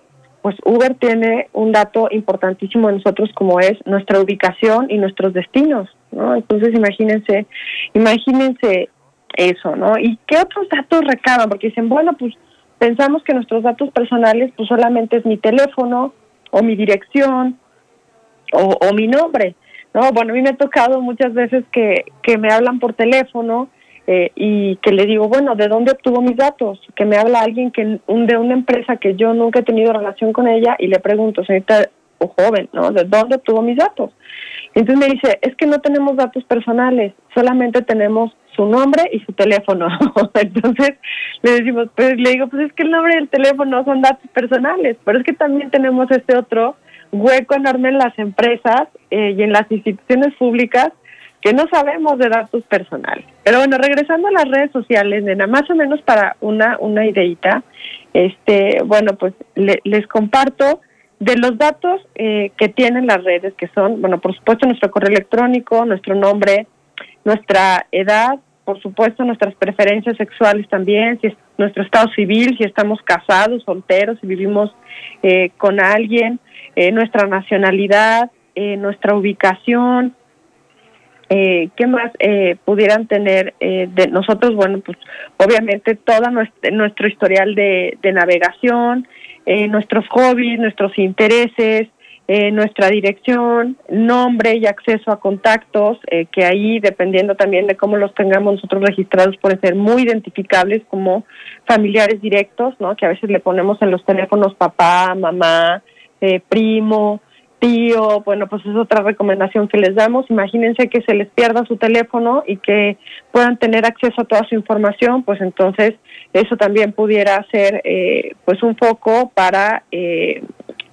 pues Uber tiene un dato importantísimo de nosotros como es nuestra ubicación y nuestros destinos, ¿no? Entonces imagínense, imagínense eso, ¿no? ¿Y qué otros datos recaban? Porque dicen, bueno, pues pensamos que nuestros datos personales pues solamente es mi teléfono o mi dirección o, o mi nombre, ¿no? Bueno, a mí me ha tocado muchas veces que, que me hablan por teléfono eh, y que le digo, bueno, ¿de dónde obtuvo mis datos? Que me habla alguien que un, de una empresa que yo nunca he tenido relación con ella y le pregunto, señorita o joven, ¿no? ¿De dónde obtuvo mis datos? Entonces me dice, es que no tenemos datos personales, solamente tenemos su nombre y su teléfono. Entonces le decimos, pues le digo, pues es que el nombre y el teléfono son datos personales, pero es que también tenemos este otro hueco enorme en las empresas eh, y en las instituciones públicas que no sabemos de datos personales. Pero bueno, regresando a las redes sociales, nena, más o menos para una, una ideita, este, bueno, pues les comparto de los datos eh, que tienen las redes, que son, bueno, por supuesto nuestro correo electrónico, nuestro nombre, nuestra edad, por supuesto nuestras preferencias sexuales también, si es nuestro estado civil, si estamos casados, solteros, si vivimos eh, con alguien, eh, nuestra nacionalidad, nuestra ubicación, eh, ¿Qué más eh, pudieran tener eh, de nosotros? Bueno, pues obviamente todo nuestro, nuestro historial de, de navegación, eh, nuestros hobbies, nuestros intereses, eh, nuestra dirección, nombre y acceso a contactos, eh, que ahí, dependiendo también de cómo los tengamos nosotros registrados, pueden ser muy identificables como familiares directos, ¿no? Que a veces le ponemos en los teléfonos papá, mamá, eh, primo, tío, bueno, pues es otra recomendación que les damos. Imagínense que se les pierda su teléfono y que puedan tener acceso a toda su información, pues entonces eso también pudiera ser eh, pues un foco para eh,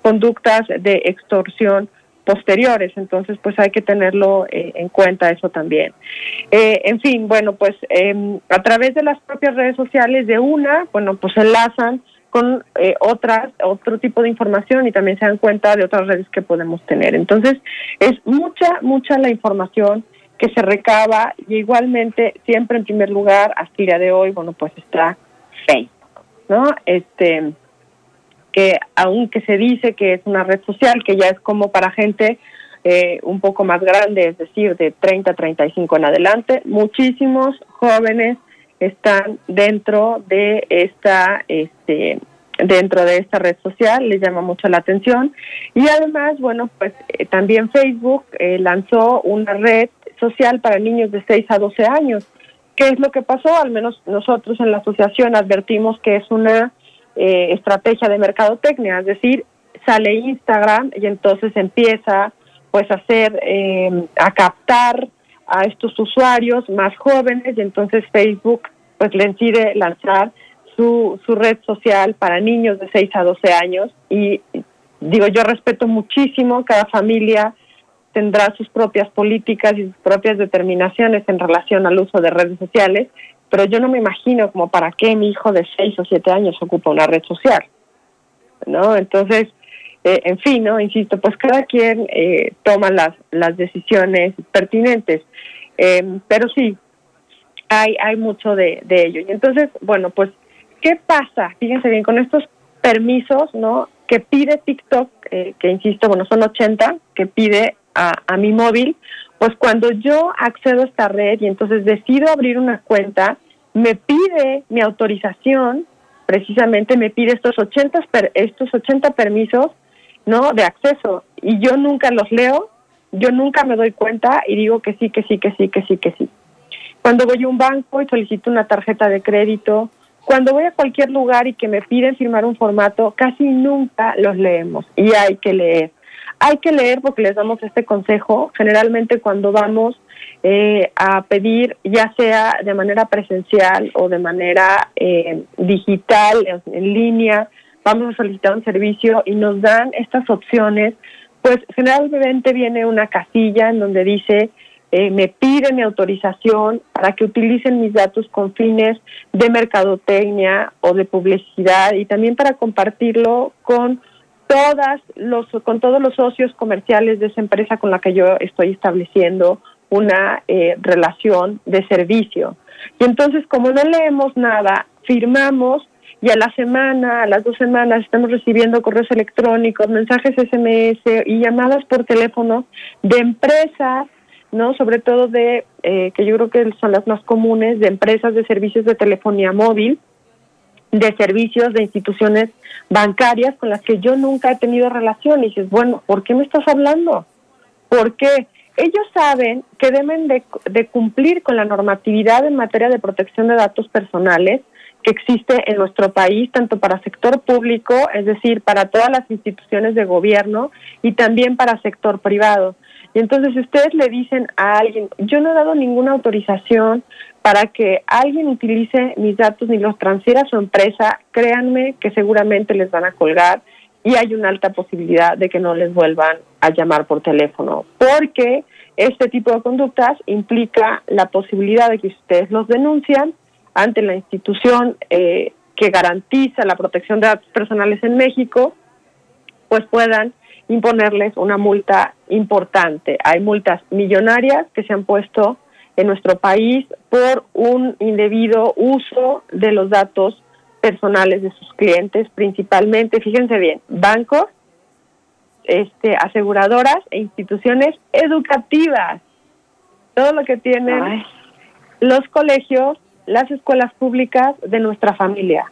conductas de extorsión posteriores, entonces pues hay que tenerlo eh, en cuenta eso también. Eh, en fin, bueno, pues eh, a través de las propias redes sociales de una, bueno, pues enlazan con eh, otras, otro tipo de información y también se dan cuenta de otras redes que podemos tener. Entonces, es mucha, mucha la información que se recaba y igualmente siempre en primer lugar hasta el día de hoy, bueno, pues está Facebook, ¿no? Este, que aunque se dice que es una red social, que ya es como para gente eh, un poco más grande, es decir, de 30 a 35 en adelante, muchísimos jóvenes están dentro de esta este dentro de esta red social les llama mucho la atención. Y además bueno pues eh, también Facebook eh, lanzó una red social para niños de 6 a 12 años. Qué es lo que pasó al menos nosotros en la asociación advertimos que es una eh, estrategia de mercadotecnia es decir sale Instagram y entonces empieza pues a hacer a captar a estos usuarios más jóvenes y entonces Facebook pues le decide lanzar su, su red social para niños de 6 a 12 años y digo yo respeto muchísimo cada familia tendrá sus propias políticas y sus propias determinaciones en relación al uso de redes sociales, pero yo no me imagino como para qué mi hijo de 6 o 7 años ocupa una red social. ¿No? Entonces, eh, en fin, ¿no? Insisto, pues cada quien eh, toma las, las decisiones pertinentes. Eh, pero sí, hay, hay mucho de, ello. Y entonces, bueno, pues, ¿qué pasa? Fíjense bien, con estos permisos, ¿no? Que pide TikTok, eh, que insisto, bueno, son 80, que pide a, a mi móvil, pues cuando yo accedo a esta red y entonces decido abrir una cuenta, me pide mi autorización, precisamente me pide estos 80, per, estos 80 permisos, ¿no? De acceso. Y yo nunca los leo, yo nunca me doy cuenta y digo que sí, que sí, que sí, que sí, que sí. Cuando voy a un banco y solicito una tarjeta de crédito, cuando voy a cualquier lugar y que me piden firmar un formato, casi nunca los leemos y hay que leer. Hay que leer porque les damos este consejo generalmente cuando vamos eh, a pedir, ya sea de manera presencial o de manera eh, digital, en línea, vamos a solicitar un servicio y nos dan estas opciones pues generalmente viene una casilla en donde dice eh, me piden mi autorización para que utilicen mis datos con fines de mercadotecnia o de publicidad y también para compartirlo con todas los con todos los socios comerciales de esa empresa con la que yo estoy estableciendo una eh, relación de servicio. Y entonces, como no leemos nada, firmamos y a la semana, a las dos semanas, estamos recibiendo correos electrónicos, mensajes SMS y llamadas por teléfono de empresas ¿no? Sobre todo de, eh, que yo creo que son las más comunes, de empresas de servicios de telefonía móvil, de servicios de instituciones bancarias con las que yo nunca he tenido relación. Y dices, bueno, ¿por qué me estás hablando? Porque ellos saben que deben de, de cumplir con la normatividad en materia de protección de datos personales que existe en nuestro país, tanto para sector público, es decir, para todas las instituciones de gobierno, y también para sector privado. Y entonces si ustedes le dicen a alguien, yo no he dado ninguna autorización para que alguien utilice mis datos ni los transfiera a su empresa, créanme que seguramente les van a colgar y hay una alta posibilidad de que no les vuelvan a llamar por teléfono, porque este tipo de conductas implica la posibilidad de que ustedes los denuncian ante la institución eh, que garantiza la protección de datos personales en México, pues puedan imponerles una multa importante. Hay multas millonarias que se han puesto en nuestro país por un indebido uso de los datos personales de sus clientes, principalmente, fíjense bien, bancos, este, aseguradoras e instituciones educativas. Todo lo que tienen los colegios, las escuelas públicas de nuestra familia.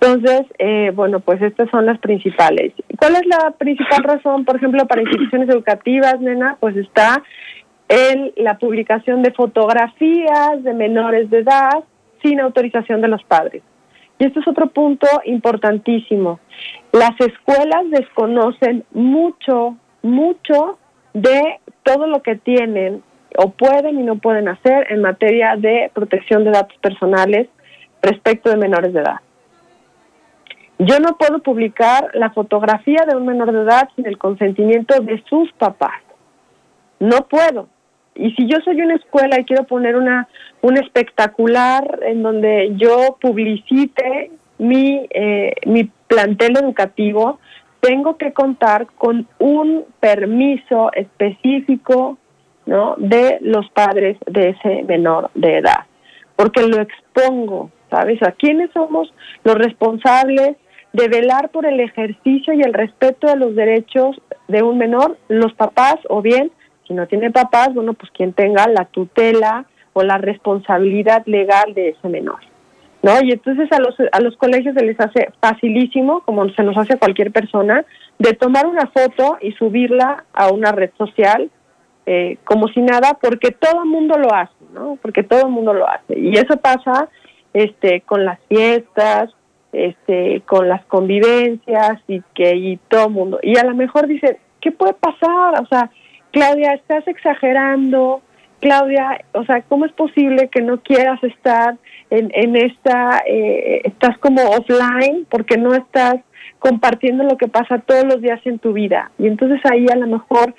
Entonces, eh, bueno, pues estas son las principales. ¿Cuál es la principal razón, por ejemplo, para instituciones educativas, nena? Pues está en la publicación de fotografías de menores de edad sin autorización de los padres. Y este es otro punto importantísimo. Las escuelas desconocen mucho, mucho de todo lo que tienen o pueden y no pueden hacer en materia de protección de datos personales respecto de menores de edad. Yo no puedo publicar la fotografía de un menor de edad sin el consentimiento de sus papás. No puedo. Y si yo soy una escuela y quiero poner una un espectacular en donde yo publicite mi eh, mi plantel educativo, tengo que contar con un permiso específico, ¿no? De los padres de ese menor de edad, porque lo expongo, ¿sabes? ¿A quiénes somos los responsables de velar por el ejercicio y el respeto de los derechos de un menor, los papás o bien, si no tiene papás, bueno, pues quien tenga la tutela o la responsabilidad legal de ese menor. ¿No? Y entonces a los, a los colegios se les hace facilísimo, como se nos hace a cualquier persona, de tomar una foto y subirla a una red social eh, como si nada, porque todo el mundo lo hace, ¿no? Porque todo el mundo lo hace. Y eso pasa este, con las fiestas, este, con las convivencias y que y todo mundo. Y a lo mejor dice, ¿qué puede pasar? O sea, Claudia, estás exagerando. Claudia, o sea, ¿cómo es posible que no quieras estar en, en esta, eh, estás como offline porque no estás compartiendo lo que pasa todos los días en tu vida? Y entonces ahí a lo mejor,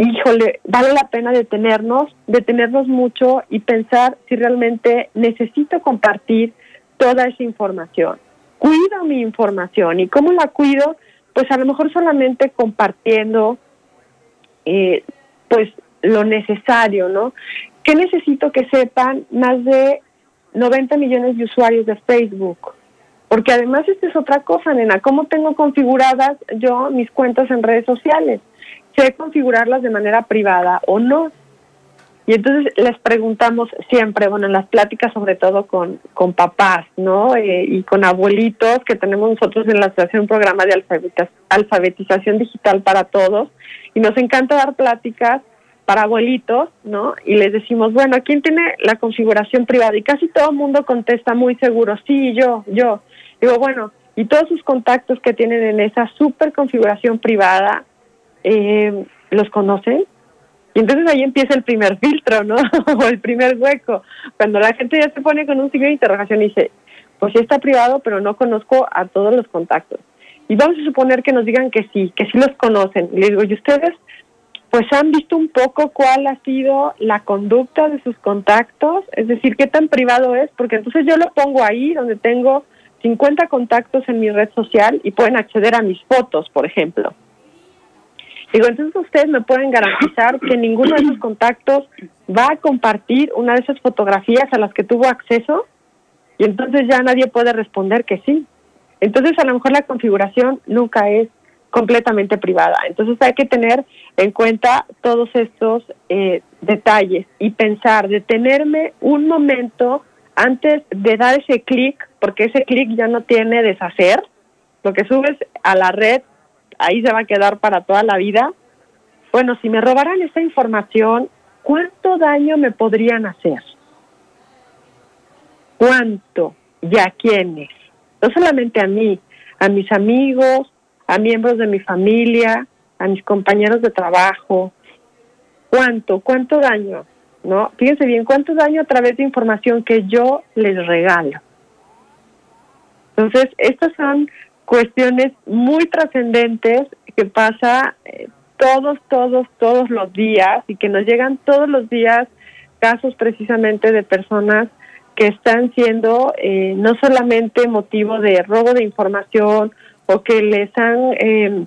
híjole, vale la pena detenernos, detenernos mucho y pensar si realmente necesito compartir toda esa información cuido mi información. ¿Y cómo la cuido? Pues a lo mejor solamente compartiendo eh, pues lo necesario, ¿no? ¿Qué necesito que sepan más de 90 millones de usuarios de Facebook? Porque además esta es otra cosa, nena, ¿cómo tengo configuradas yo mis cuentas en redes sociales? Sé configurarlas de manera privada o no. Y entonces les preguntamos siempre, bueno, en las pláticas sobre todo con, con papás, ¿no? Eh, y con abuelitos que tenemos nosotros en la asociación programa de alfabetización digital para todos. Y nos encanta dar pláticas para abuelitos, ¿no? Y les decimos, bueno, ¿quién tiene la configuración privada? Y casi todo el mundo contesta muy seguro, sí, yo, yo. Digo, bueno, y todos sus contactos que tienen en esa super configuración privada, eh, ¿los conocen? Y entonces ahí empieza el primer filtro, ¿no? o el primer hueco. Cuando la gente ya se pone con un signo de interrogación y dice, pues sí está privado, pero no conozco a todos los contactos. Y vamos a suponer que nos digan que sí, que sí los conocen. Le digo, ¿y ustedes pues han visto un poco cuál ha sido la conducta de sus contactos? Es decir, qué tan privado es, porque entonces yo lo pongo ahí donde tengo 50 contactos en mi red social y pueden acceder a mis fotos, por ejemplo. Digo, entonces ustedes me pueden garantizar que ninguno de esos contactos va a compartir una de esas fotografías a las que tuvo acceso y entonces ya nadie puede responder que sí. Entonces a lo mejor la configuración nunca es completamente privada. Entonces hay que tener en cuenta todos estos eh, detalles y pensar, detenerme un momento antes de dar ese clic, porque ese clic ya no tiene deshacer. Lo que subes a la red ahí se va a quedar para toda la vida. Bueno, si me robaran esa información, ¿cuánto daño me podrían hacer? ¿Cuánto? ¿Y a quiénes? No solamente a mí, a mis amigos, a miembros de mi familia, a mis compañeros de trabajo. ¿Cuánto? ¿Cuánto daño? ¿No? Fíjense bien, ¿cuánto daño a través de información que yo les regalo? Entonces, estas son cuestiones muy trascendentes que pasa eh, todos, todos, todos los días y que nos llegan todos los días casos precisamente de personas que están siendo eh, no solamente motivo de robo de información o que les han eh,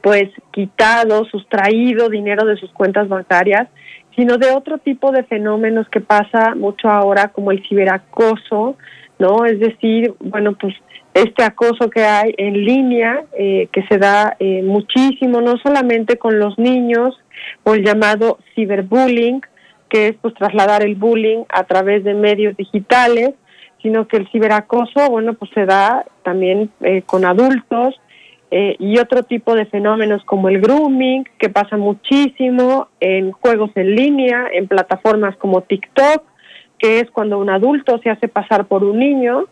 pues quitado, sustraído dinero de sus cuentas bancarias, sino de otro tipo de fenómenos que pasa mucho ahora como el ciberacoso, ¿no? Es decir, bueno, pues este acoso que hay en línea, eh, que se da eh, muchísimo, no solamente con los niños, o el llamado ciberbullying, que es pues trasladar el bullying a través de medios digitales, sino que el ciberacoso, bueno, pues se da también eh, con adultos y otro tipo de fenómenos como el grooming, que pasa muchísimo en juegos en línea, en plataformas como TikTok, que es cuando un adulto se hace pasar por un niño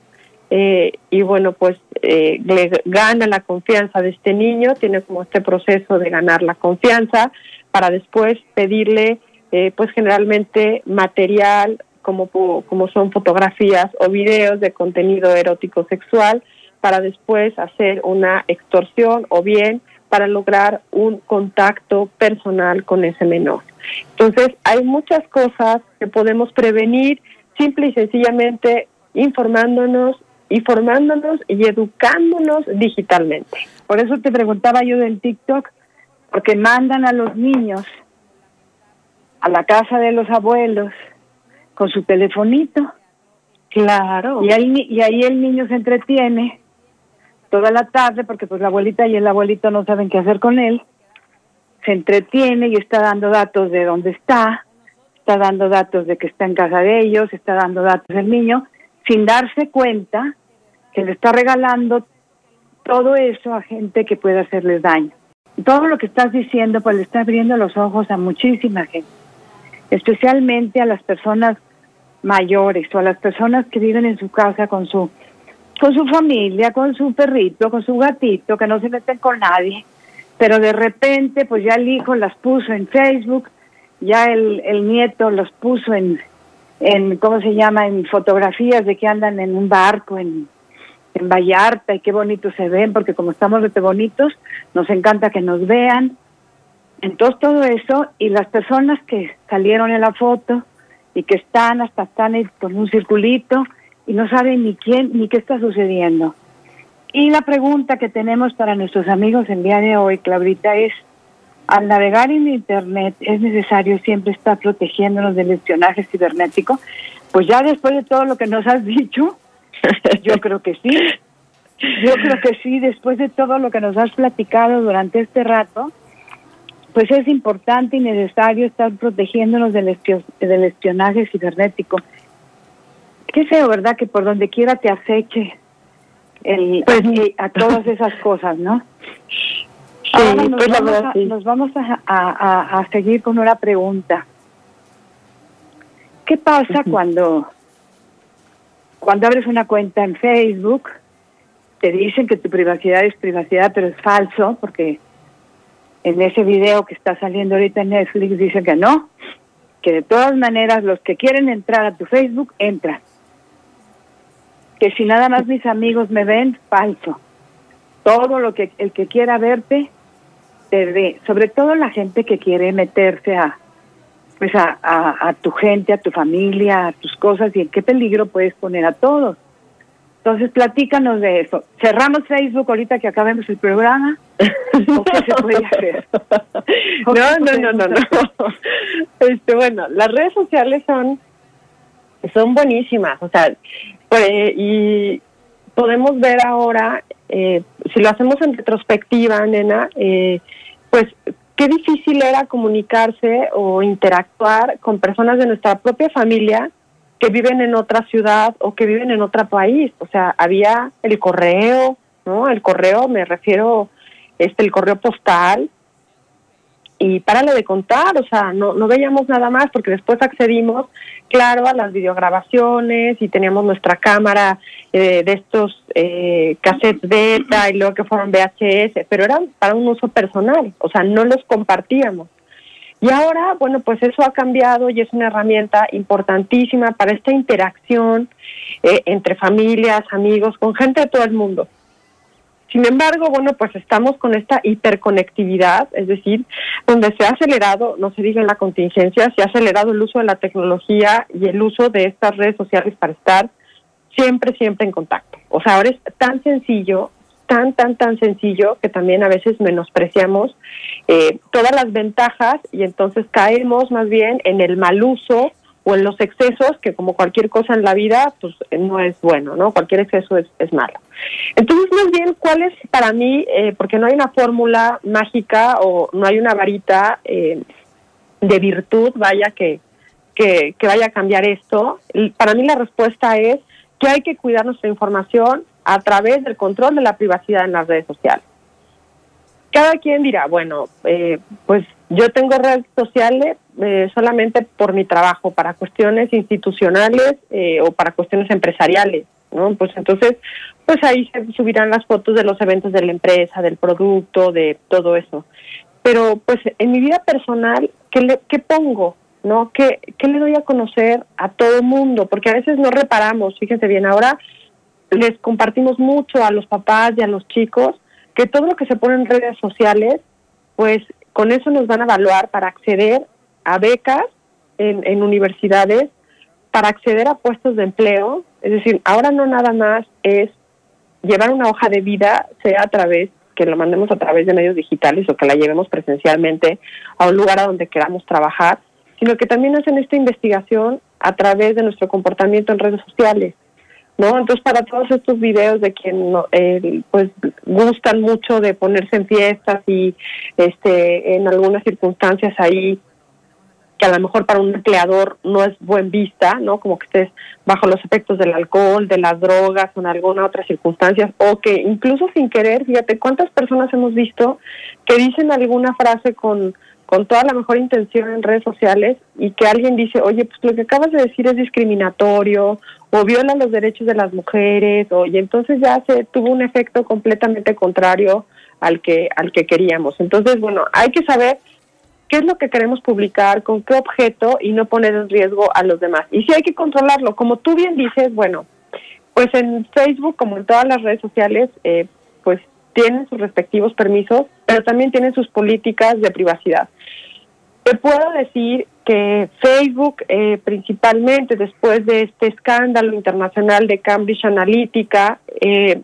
eh, y bueno, pues eh, le gana la confianza de este niño, tiene como este proceso de ganar la confianza para después pedirle, eh, pues generalmente material como, como son fotografías o videos de contenido erótico sexual para después hacer una extorsión o bien para lograr un contacto personal con ese menor. Entonces, hay muchas cosas que podemos prevenir simple y sencillamente informándonos y formándonos y educándonos digitalmente.
Por eso te preguntaba yo del TikTok, porque mandan a los niños a la casa de los abuelos con su telefonito.
Claro.
Y ahí, y ahí el niño se entretiene toda la tarde, porque pues la abuelita y el abuelito no saben qué hacer con él. Se entretiene y está dando datos de dónde está, está dando datos de que está en casa de ellos, está dando datos del niño, sin darse cuenta que le está regalando todo eso a gente que puede hacerles daño. Todo lo que estás diciendo, pues le está abriendo los ojos a muchísima gente, especialmente a las personas mayores o a las personas que viven en su casa con su con su familia, con su perrito, con su gatito, que no se meten con nadie, pero de repente pues ya el hijo las puso en Facebook, ya el, nieto los puso en, en, ¿cómo se llama?, en fotografías de que andan en un barco en, en Vallarta y qué bonitos se ven, porque como estamos de bonitos, nos encanta que nos vean. Entonces todo eso, y las personas que salieron en la foto y que están, hasta están con un circulito y no saben ni quién ni qué está sucediendo. Y la pregunta que tenemos para nuestros amigos el día de hoy, Claudita, es, al navegar en Internet, ¿es necesario siempre estar protegiéndonos del espionaje cibernético? Pues ya después de todo lo que nos has dicho, yo creo que sí. Yo creo que sí, después de todo lo que nos has platicado durante este rato, pues es importante y necesario estar protegiéndonos del, del espionaje cibernético. Qué feo, ¿verdad? Que por donde quiera te aceche el, pues, a, todas esas cosas, ¿no? Ahora nos, pues vamos, a, nos vamos a, a, seguir con una pregunta. ¿Qué pasa cuando cuando abres una cuenta en Facebook, te dicen que tu privacidad es privacidad, pero es falso, porque en ese video que está saliendo ahorita en Netflix dicen que no, que de todas maneras los que quieren entrar a tu Facebook entran. Que si nada más mis amigos me ven, falso. todo lo que el que quiera verte ve, sobre todo la gente que quiere meterse a pues a, a, tu gente, a tu familia, a tus cosas y en qué peligro puedes poner a todos. Entonces, platícanos de eso. ¿Cerramos Facebook ahorita que acabemos el programa? ¿O qué se puede hacer?
no, no, no, no, no. Este, bueno, las redes sociales son, son buenísimas. O sea, pues, y podemos ver ahora, eh, si lo hacemos en retrospectiva, nena, eh, pues qué difícil era comunicarse o interactuar con personas de nuestra propia familia que viven en otra ciudad o que viven en otro país. O sea, había el correo, ¿no? El correo, me refiero, este, el correo postal, y párale de contar, o sea, no, no veíamos nada más porque después accedimos, claro, a las videograbaciones y teníamos nuestra cámara eh, de estos eh, cassettes beta y luego que fueron VHS, pero eran para un uso personal, o sea, no los compartíamos. Y ahora, bueno, pues eso ha cambiado y es una herramienta importantísima para esta interacción eh, entre familias, amigos, con gente de todo el mundo. Sin embargo, bueno, pues estamos con esta hiperconectividad, es decir, donde se ha acelerado, no se diga en la contingencia, se ha acelerado el uso de la tecnología y el uso de estas redes sociales para estar siempre, siempre en contacto. O sea, ahora es tan sencillo, tan, tan, tan sencillo que también a veces menospreciamos eh, todas las ventajas y entonces caemos más bien en el mal uso o en los excesos, que como cualquier cosa en la vida, pues no es bueno, ¿no? Cualquier exceso es, es malo. Entonces, más bien, ¿cuál es para mí, eh, porque no hay una fórmula mágica o no hay una varita eh, de virtud, vaya, que, que, que vaya a cambiar esto? Para mí la respuesta es que hay que cuidar nuestra información a través del control de la privacidad en las redes sociales. Cada quien dirá, bueno, eh, pues yo tengo redes sociales eh, solamente por mi trabajo, para cuestiones institucionales eh, o para cuestiones empresariales, ¿no? Pues entonces, pues ahí se subirán las fotos de los eventos de la empresa, del producto, de todo eso. Pero pues en mi vida personal, ¿qué, le, qué pongo? ¿No? ¿Qué, ¿Qué le doy a conocer a todo el mundo? Porque a veces no reparamos, fíjense bien, ahora les compartimos mucho a los papás y a los chicos que todo lo que se pone en redes sociales, pues con eso nos van a evaluar para acceder a becas en, universidades, para acceder a puestos de empleo. Es decir, ahora no nada más es llevar una hoja de vida, sea a través que lo mandemos a través de medios digitales o que la llevemos presencialmente a un lugar a donde queramos trabajar, sino que también hacen esta investigación a través de nuestro comportamiento en redes sociales. ¿No? Entonces, para todos estos videos de quien eh, pues gustan mucho de ponerse en fiestas y este en algunas circunstancias ahí que a lo mejor para un empleador no es buen vista, ¿no? Como que estés bajo los efectos del alcohol, de las drogas o en alguna otra circunstancia, o que incluso sin querer, fíjate, ¿cuántas personas hemos visto que dicen alguna frase con con toda la mejor intención en redes sociales y que alguien dice, oye, pues lo que acabas de decir es discriminatorio o viola los derechos de las mujeres, o, y entonces ya se tuvo un efecto completamente contrario al que, al que queríamos. Entonces, bueno, hay que saber qué es lo que queremos publicar, con qué objeto y no poner en riesgo a los demás. Y si hay que controlarlo, como tú bien dices, bueno, pues en Facebook, como en todas las redes sociales, eh, pues tienen sus respectivos permisos, pero también tienen sus políticas de privacidad. Te puedo decir que Facebook, eh, principalmente después de este escándalo internacional de Cambridge Analytica, eh,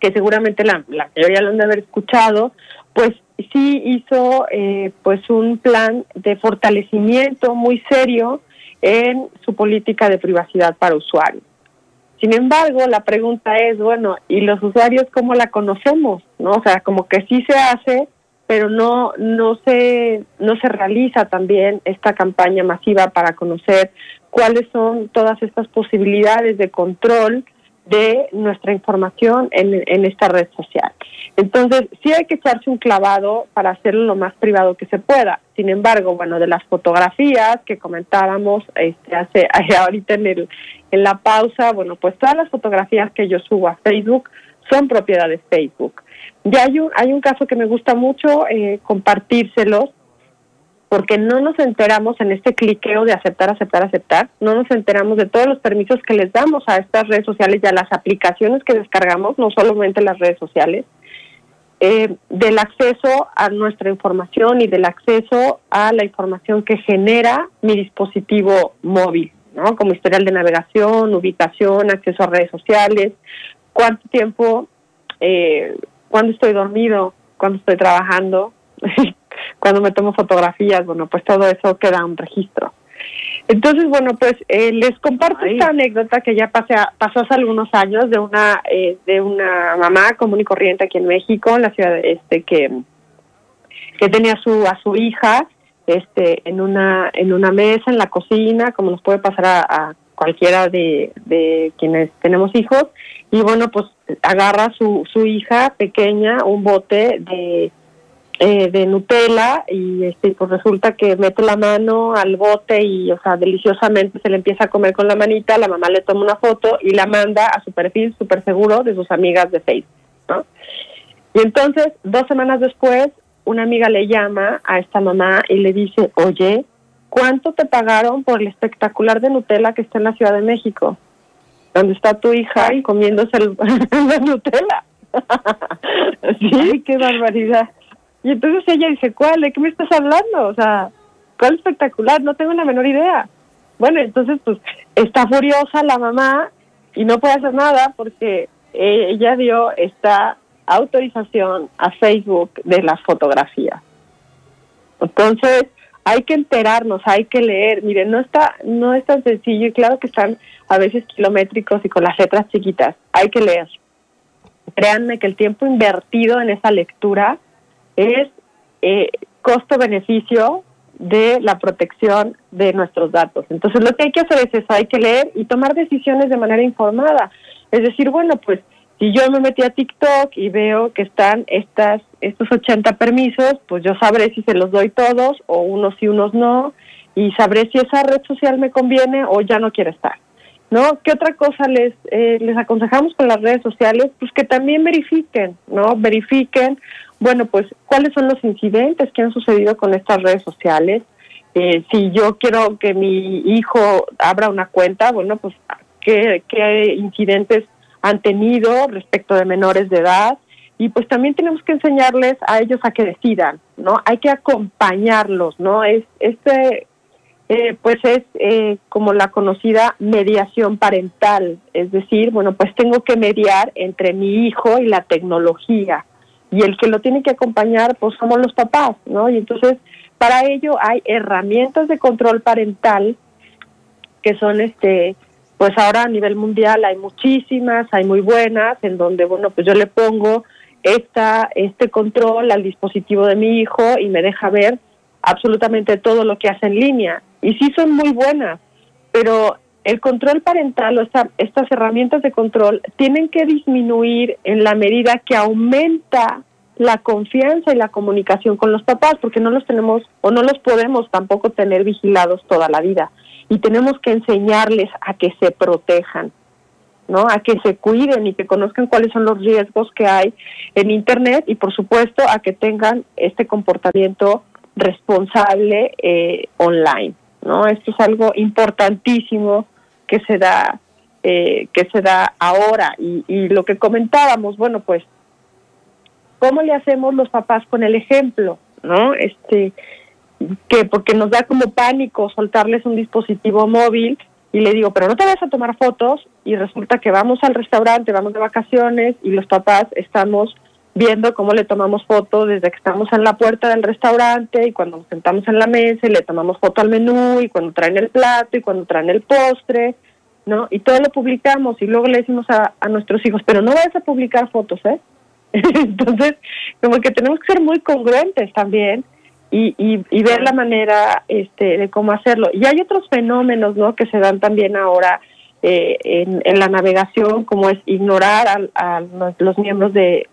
que seguramente la, mayoría lo han de haber escuchado, pues sí hizo eh, pues un plan de fortalecimiento muy serio en su política de privacidad para usuarios. Sin embargo, la pregunta es, bueno, ¿y los usuarios cómo la conocemos? ¿No? O sea, como que sí se hace, pero no no se no se realiza también esta campaña masiva para conocer cuáles son todas estas posibilidades de control de nuestra información en, en esta red social. Entonces, sí hay que echarse un clavado para hacerlo lo más privado que se pueda. Sin embargo, bueno, de las fotografías que comentábamos este, hace ahorita en el en la pausa, bueno, pues todas las fotografías que yo subo a Facebook son propiedad de Facebook. Ya hay un, hay un caso que me gusta mucho eh, compartírselos, porque no nos enteramos en este cliqueo de aceptar, aceptar, aceptar, no nos enteramos de todos los permisos que les damos a estas redes sociales y a las aplicaciones que descargamos, no solamente las redes sociales, eh, del acceso a nuestra información y del acceso a la información que genera mi dispositivo móvil, ¿no? Como historial de navegación, ubicación, acceso a redes sociales, cuánto tiempo, eh, cuándo estoy dormido, cuándo estoy trabajando, cuando me tomo fotografías, bueno, pues todo eso queda un registro. Entonces, bueno, pues eh, les comparto esta anécdota que ya pasé pasó hace algunos años de una eh, de una mamá común y corriente aquí en México, en la ciudad de este que que tenía su a su hija este en una en una mesa en la cocina, como nos puede pasar a, cualquiera de, de quienes tenemos hijos y bueno, pues agarra su su hija pequeña un bote de eh, de Nutella y este pues resulta que mete la mano al bote y o sea deliciosamente se le empieza a comer con la manita la mamá le toma una foto y la manda a su perfil súper seguro de sus amigas de Facebook ¿no? y entonces dos semanas después una amiga le llama a esta mamá y le dice oye ¿cuánto te pagaron por el espectacular de Nutella que está en la Ciudad de México? donde está tu hija y comiéndose el, la Nutella
sí qué barbaridad
y entonces ella dice, ¿cuál? ¿De qué me estás hablando? O sea, ¿cuál espectacular? No tengo la menor idea. Bueno, entonces pues está furiosa la mamá y no puede hacer nada porque ella dio esta autorización a Facebook de las fotografías. Entonces, hay que enterarnos, hay que leer. Miren, no está no es tan sencillo y claro que están a veces kilométricos y con las letras chiquitas. Hay que leer. Créanme que el tiempo invertido en esa lectura es eh, costo-beneficio de la protección de nuestros datos. Entonces, lo que hay que hacer es eso, hay que leer y tomar decisiones de manera informada. Es decir, bueno, pues si yo me metí a TikTok y veo que están estas estos 80 permisos, pues yo sabré si se los doy todos o unos y unos no y sabré si esa red social me conviene o ya no quiero estar. ¿No? ¿Qué otra cosa les eh, les aconsejamos con las redes sociales? Pues que también verifiquen, ¿no? Verifiquen bueno, pues, ¿cuáles son los incidentes que han sucedido con estas redes sociales? Eh, si yo quiero que mi hijo abra una cuenta, bueno, pues, ¿qué, ¿qué incidentes han tenido respecto de menores de edad? Y pues también tenemos que enseñarles a ellos a que decidan, ¿no? Hay que acompañarlos, ¿no? Es este eh, pues es eh, como la conocida mediación parental, es decir, bueno, pues tengo que mediar entre mi hijo y la tecnología y el que lo tiene que acompañar pues somos los papás, ¿no? Y entonces para ello hay herramientas de control parental que son este pues ahora a nivel mundial hay muchísimas, hay muy buenas en donde bueno, pues yo le pongo esta este control al dispositivo de mi hijo y me deja ver absolutamente todo lo que hace en línea y sí son muy buenas, pero el control parental o estas herramientas de control tienen que disminuir en la medida que aumenta la confianza y la comunicación con los papás, porque no los tenemos o no los podemos tampoco tener vigilados toda la vida. Y tenemos que enseñarles a que se protejan, ¿no? A que se cuiden y que conozcan cuáles son los riesgos que hay en Internet y, por supuesto, a que tengan este comportamiento responsable eh, online, ¿no? Esto es algo importantísimo que se da eh, que se da ahora. Y, y lo que comentábamos bueno pues cómo le hacemos los papás con el ejemplo no este que porque nos da como pánico soltarles un dispositivo móvil y le digo, pero no te vas a tomar fotos y resulta que vamos al restaurante, vamos de vacaciones y los papás estamos viendo cómo le tomamos foto desde que estamos en la puerta del restaurante y cuando nos sentamos en la mesa y le tomamos foto al menú y cuando traen el plato y cuando traen el postre, ¿no? Y todo lo publicamos y luego le decimos a, a nuestros hijos, pero no vayas a publicar fotos, ¿eh? Entonces, como que tenemos que ser muy congruentes también y, y, y, ver la manera este, de cómo hacerlo. Y hay otros fenómenos, ¿no? Que se dan también ahora eh, en, en, la navegación, como es ignorar a, a los miembros de,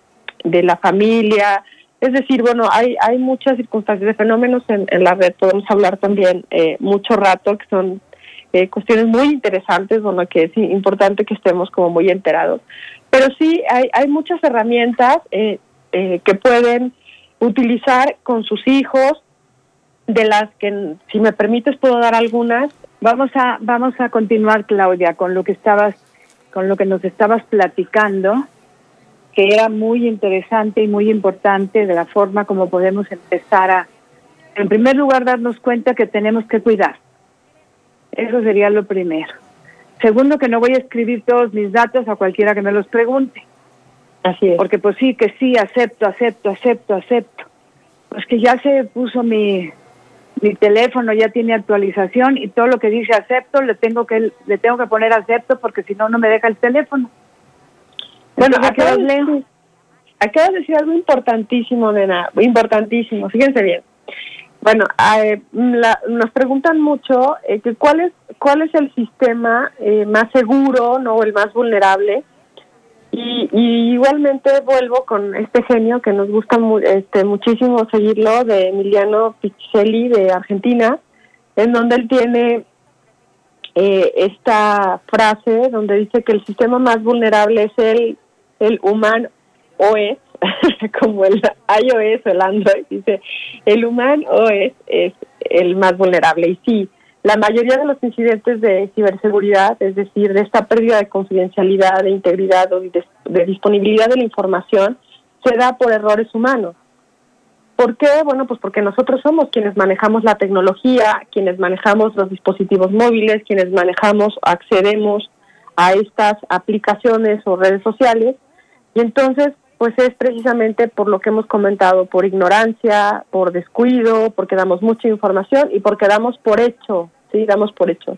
de la familia. Es decir, bueno, hay, hay muchas circunstancias de fenómenos en, la red, podemos hablar también eh, mucho rato, que son eh, cuestiones muy interesantes, bueno, que es importante que estemos como muy enterados. Pero sí, hay, hay muchas herramientas eh, eh, que pueden utilizar con sus hijos de las que, si me permites, puedo dar algunas.
Vamos a, vamos a continuar, Claudia, con lo que estabas, con lo que nos estabas platicando, que era muy interesante y muy importante de la forma como podemos empezar a, en primer lugar, darnos cuenta que tenemos que cuidar. Eso sería lo primero. Segundo, que no voy a escribir todos mis datos a cualquiera que me los pregunte.
Así es.
Porque pues sí, que sí, acepto, acepto, acepto, acepto. Pues que ya se puso mi, mi teléfono, ya tiene actualización y todo lo que dice acepto, le tengo que, le tengo que poner acepto porque si no, no me deja el teléfono.
Bueno, acabas, de, acabas de decir algo importantísimo, nena, importantísimo, fíjense bien. Bueno, eh, la, nos preguntan mucho eh, que cuál es cuál es el sistema eh, más seguro, no, o el más vulnerable. Y, y, igualmente vuelvo con este genio que nos gusta mu este, muchísimo seguirlo de Emiliano Pichelli de Argentina, en donde él tiene eh, esta frase donde dice que el sistema más vulnerable es el el humano OS como el iOS o el Android, dice, el humano OS es el más vulnerable. Y sí, la mayoría de los incidentes de ciberseguridad, es decir, de esta pérdida de confidencialidad, de integridad o de, de disponibilidad de la información, se da por errores humanos. ¿Por qué? Bueno, pues porque nosotros somos quienes manejamos la tecnología, quienes manejamos los dispositivos móviles, quienes manejamos, accedemos a estas aplicaciones o redes sociales. Y entonces, pues es precisamente por lo que hemos comentado, por ignorancia, por descuido, porque damos mucha información y porque damos por hecho, sí, damos por hecho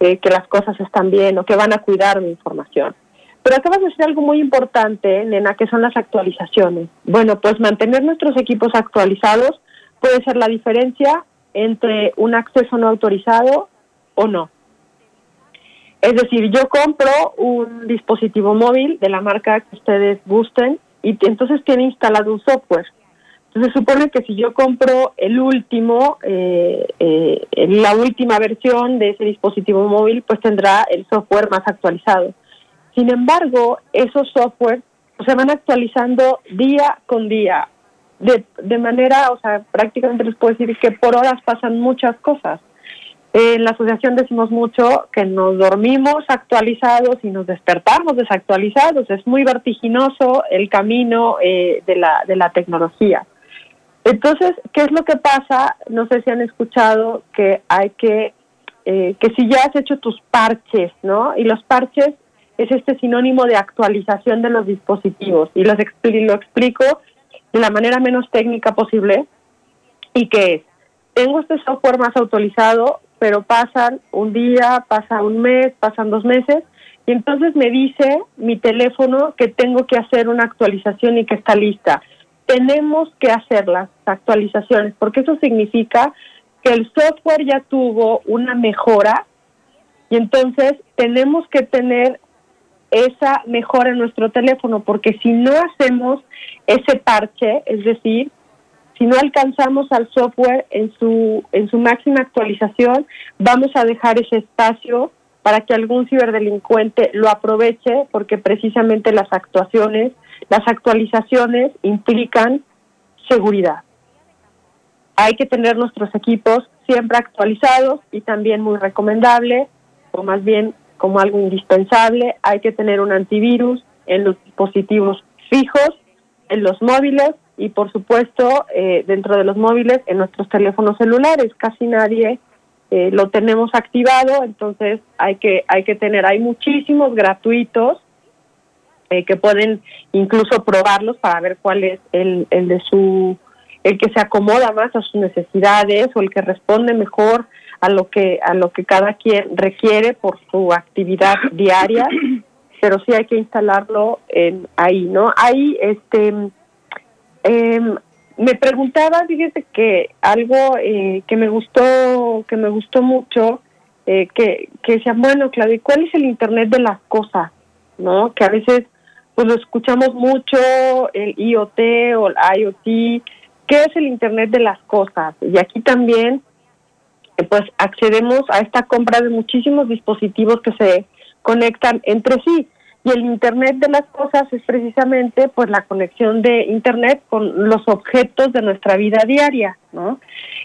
eh, que las cosas están bien o que van a cuidar mi información. Pero acabas de decir algo muy importante, nena, que son las actualizaciones. Bueno, pues mantener nuestros equipos actualizados puede ser la diferencia entre un acceso no autorizado o no. Es decir, yo compro un dispositivo móvil de la marca que ustedes gusten y entonces tiene instalado un software. Entonces supone que si yo compro el último, eh, eh, la última versión de ese dispositivo móvil, pues tendrá el software más actualizado. Sin embargo, esos software se van actualizando día con día, de, de manera, o sea, prácticamente les puedo decir que por horas pasan muchas cosas. En la asociación decimos mucho que nos dormimos actualizados y nos despertamos desactualizados. Es muy vertiginoso el camino eh, de, la, de la tecnología. Entonces, ¿qué es lo que pasa? No sé si han escuchado que hay que, eh, que si ya has hecho tus parches, ¿no? Y los parches es este sinónimo de actualización de los dispositivos. Y los lo explico de la manera menos técnica posible. ¿Y qué es? Tengo este software más actualizado, pero pasan un día, pasa un mes, pasan dos meses, y entonces me dice mi teléfono que tengo que hacer una actualización y que está lista. Tenemos que hacer las actualizaciones, porque eso significa que el software ya tuvo una mejora y entonces tenemos que tener esa mejora en nuestro teléfono, porque si no hacemos ese parche, es decir, si no alcanzamos al software en su, en su máxima actualización, vamos a dejar ese espacio para que algún ciberdelincuente lo aproveche, porque precisamente las actuaciones, las actualizaciones implican seguridad. Hay que tener nuestros equipos siempre actualizados y también muy recomendable, o más bien como algo indispensable, hay que tener un antivirus en los dispositivos fijos, en los móviles y por supuesto eh, dentro de los móviles en nuestros teléfonos celulares casi nadie eh, lo tenemos activado. Entonces hay que hay que tener hay muchísimos gratuitos eh, que pueden incluso probarlos para ver cuál es el, el de su el que se acomoda más a sus necesidades o el que responde mejor a lo que a lo que cada quien requiere por su actividad diaria. Pero sí hay que instalarlo en ahí no ahí este eh, me preguntaba, fíjese que algo eh, que me gustó, que me gustó mucho, eh, que, que decía, bueno, Claudia, ¿cuál es el Internet de las cosas? ¿No? Que a veces pues lo escuchamos mucho, el IoT o el IoT, ¿qué es el Internet de las cosas? Y aquí también, eh, pues accedemos a esta compra de muchísimos dispositivos que se conectan entre sí. Y el Internet de las cosas es precisamente pues la conexión de Internet con los objetos de nuestra vida diaria, ¿no?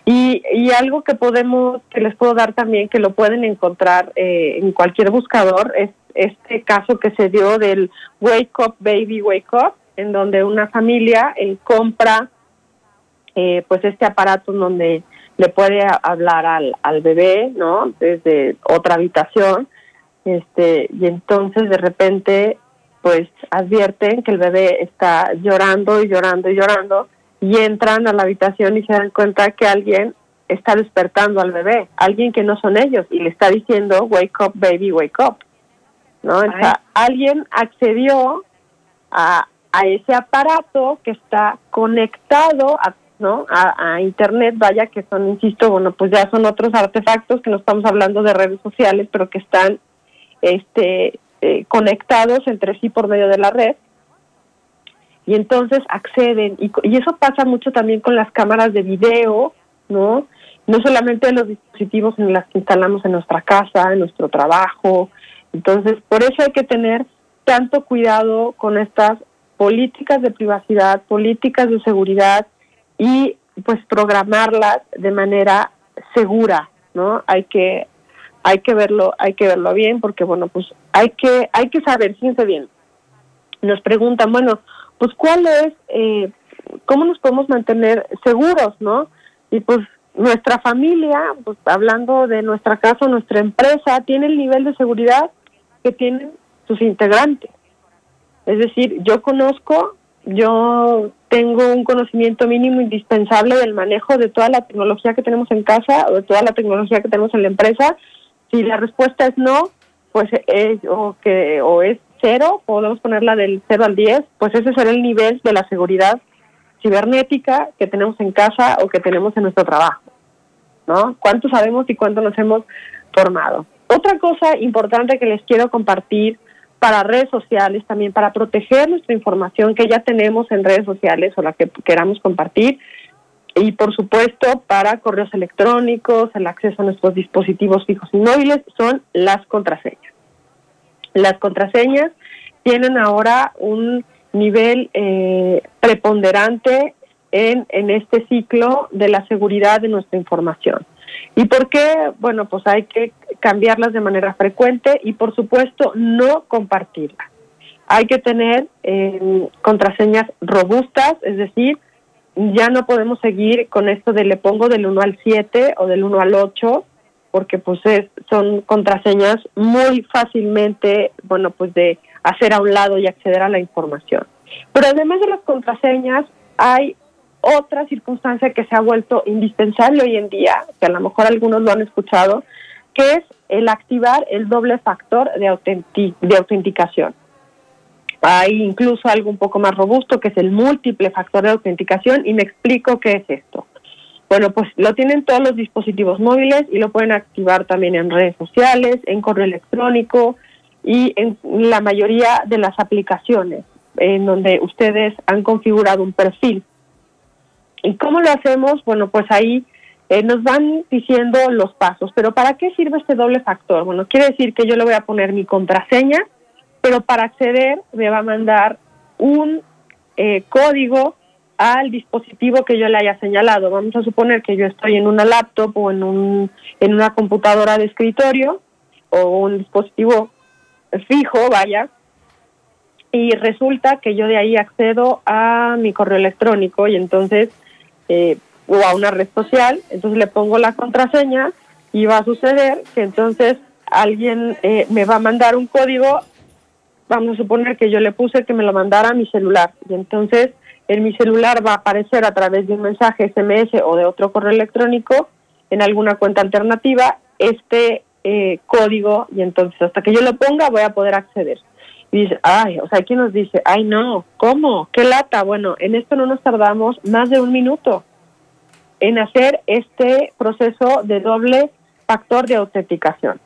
Y, y algo que podemos, que les puedo dar también, que lo pueden encontrar eh, en cualquier buscador, es este caso que se dio del Wake Up Baby Wake Up, en donde una familia eh, compra eh, pues este aparato en donde le puede hablar al, al bebé, ¿no? Desde otra habitación este y entonces de repente pues advierten que el bebé está llorando y llorando y llorando y entran a la habitación y se dan cuenta que alguien está despertando al bebé, alguien que no son ellos y le está diciendo wake up baby wake up. ¿No? O sea, alguien accedió a, a ese aparato que está conectado a ¿no? A, a, internet, vaya que son, insisto, bueno, pues ya son otros artefactos que no estamos hablando de redes sociales, pero que están este, eh, conectados entre sí por medio de la red y entonces acceden y, eso pasa mucho también con las cámaras de video, ¿no? No solamente los dispositivos en las que instalamos en nuestra casa, en nuestro trabajo. Entonces, por eso hay que tener tanto cuidado con estas políticas de privacidad, políticas de seguridad y pues programarlas de manera segura, ¿no? Hay que hay que verlo, hay que verlo bien, porque bueno, pues hay que, hay que saber, fíjense bien. Nos preguntan, bueno, pues cuál es, eh, cómo nos podemos mantener seguros, ¿no? Y pues nuestra familia, pues hablando de nuestra casa, nuestra empresa, tiene el nivel de seguridad que tienen sus integrantes. Es decir, yo conozco, yo tengo un conocimiento mínimo indispensable del manejo de toda la tecnología que tenemos en casa o de toda la tecnología que tenemos en la empresa si la respuesta es no, pues es, o, que, o es cero, podemos ponerla del 0 al 10, pues ese será el nivel de la seguridad cibernética que tenemos en casa o que tenemos en nuestro trabajo. ¿No? ¿Cuánto sabemos y cuánto nos hemos formado? Otra cosa importante que les quiero compartir para redes sociales, también para proteger nuestra información que ya tenemos en redes sociales o la que queramos compartir, y por supuesto para correos electrónicos, el acceso a nuestros dispositivos fijos y móviles son las contraseñas. Las contraseñas tienen ahora un nivel eh, preponderante en, en este ciclo de la seguridad de nuestra información. ¿Y por qué? Bueno, pues hay que cambiarlas de manera frecuente y por supuesto no compartirlas. Hay que tener eh, contraseñas robustas, es decir, ya no podemos seguir con esto de le pongo del 1 al 7 o del 1 al 8, porque pues es, son contraseñas muy fácilmente, bueno, pues de hacer a un lado y acceder a la información. Pero además de las contraseñas, hay otra circunstancia que se ha vuelto indispensable hoy en día, que a lo mejor algunos lo han escuchado, que es el activar el doble factor de, de autenticación. Hay incluso algo un poco más robusto que es el múltiple factor de autenticación y me explico qué es esto. Bueno, pues lo tienen todos los dispositivos móviles y lo pueden activar también en redes sociales, en correo electrónico y en la mayoría de las aplicaciones en donde ustedes han configurado un perfil. ¿Y cómo lo hacemos? Bueno, pues ahí eh, nos van diciendo los pasos. Pero ¿para qué sirve este doble factor? Bueno, quiere decir que yo le voy a poner mi contraseña pero para acceder me va a mandar un eh, código al dispositivo que yo le haya señalado. Vamos a suponer que yo estoy en una laptop o en, un, en una computadora de escritorio o un dispositivo fijo, vaya, y resulta que yo de ahí accedo a mi correo electrónico y entonces, eh, o a una red social, entonces le pongo la contraseña y va a suceder que entonces alguien eh, me va a mandar un código vamos a suponer que yo le puse que me lo mandara a mi celular y entonces en mi celular va a aparecer a través de un mensaje SMS o de otro correo electrónico en alguna cuenta alternativa este eh, código y entonces hasta que yo lo ponga voy a poder acceder. Y dice, ay, o sea, ¿quién nos dice? Ay, no, ¿cómo? ¿Qué lata? Bueno, en esto no nos tardamos más de un minuto en hacer este proceso de doble factor de autenticación.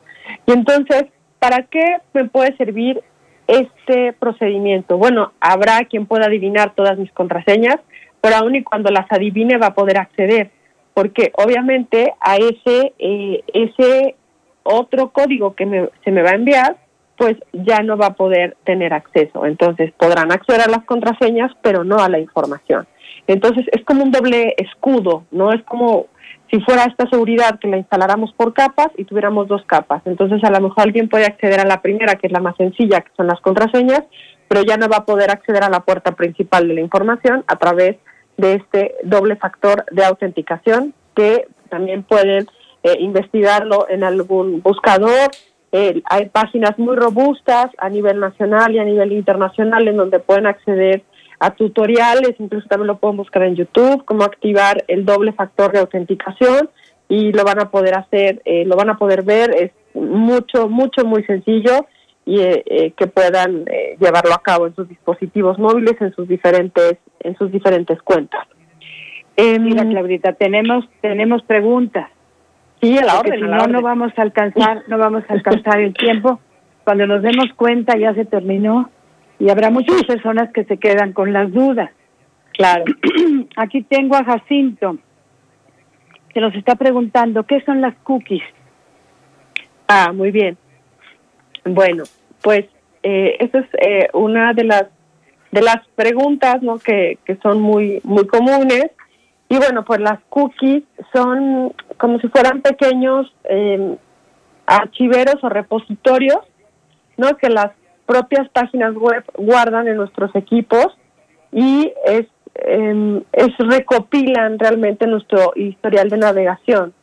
Y entonces, ¿para qué me puede servir este procedimiento? Bueno, habrá quien pueda adivinar todas mis contraseñas, pero aún y cuando las adivine va a poder acceder, porque obviamente a ese, eh, ese otro código que me, se me va a enviar, pues ya no va a poder tener acceso. Entonces podrán acceder a las contraseñas, pero no a la información. Entonces es como un doble escudo, ¿no? Es como si fuera esta seguridad que la instaláramos por capas y tuviéramos dos capas. Entonces a lo mejor alguien puede acceder a la primera, que es la más sencilla, que son las contraseñas, pero ya no va a poder acceder a la puerta principal de la información a través de este doble factor de autenticación que también pueden eh, investigarlo en algún buscador. Eh, hay páginas muy robustas a nivel nacional y a nivel internacional en donde pueden acceder a tutoriales, incluso también lo pueden buscar en YouTube, cómo activar el doble factor de autenticación y lo van a poder hacer, eh, lo van a poder ver, es mucho, mucho, muy sencillo y que puedan llevarlo a cabo en sus dispositivos móviles, en sus diferentes, en sus diferentes cuentas.
Mira, em, Claudita, tenemos, tenemos preguntas.
Sí, a la orden.
Si no, no vamos a alcanzar, no vamos a alcanzar el tiempo. Cuando nos demos cuenta ya se terminó y habrá muchas personas que se quedan con las dudas.
Claro.
Aquí tengo a Jacinto que nos está preguntando qué son las cookies.
Ah, muy bien. Bueno, pues eh, esa es eh, una de las de las preguntas, ¿no? Que, que son muy muy comunes y bueno, pues las cookies son como si fueran pequeños em, archiveros o repositorios, ¿no? Que las propias páginas web guardan en nuestros equipos y es, es recopilan realmente nuestro historial de navegación.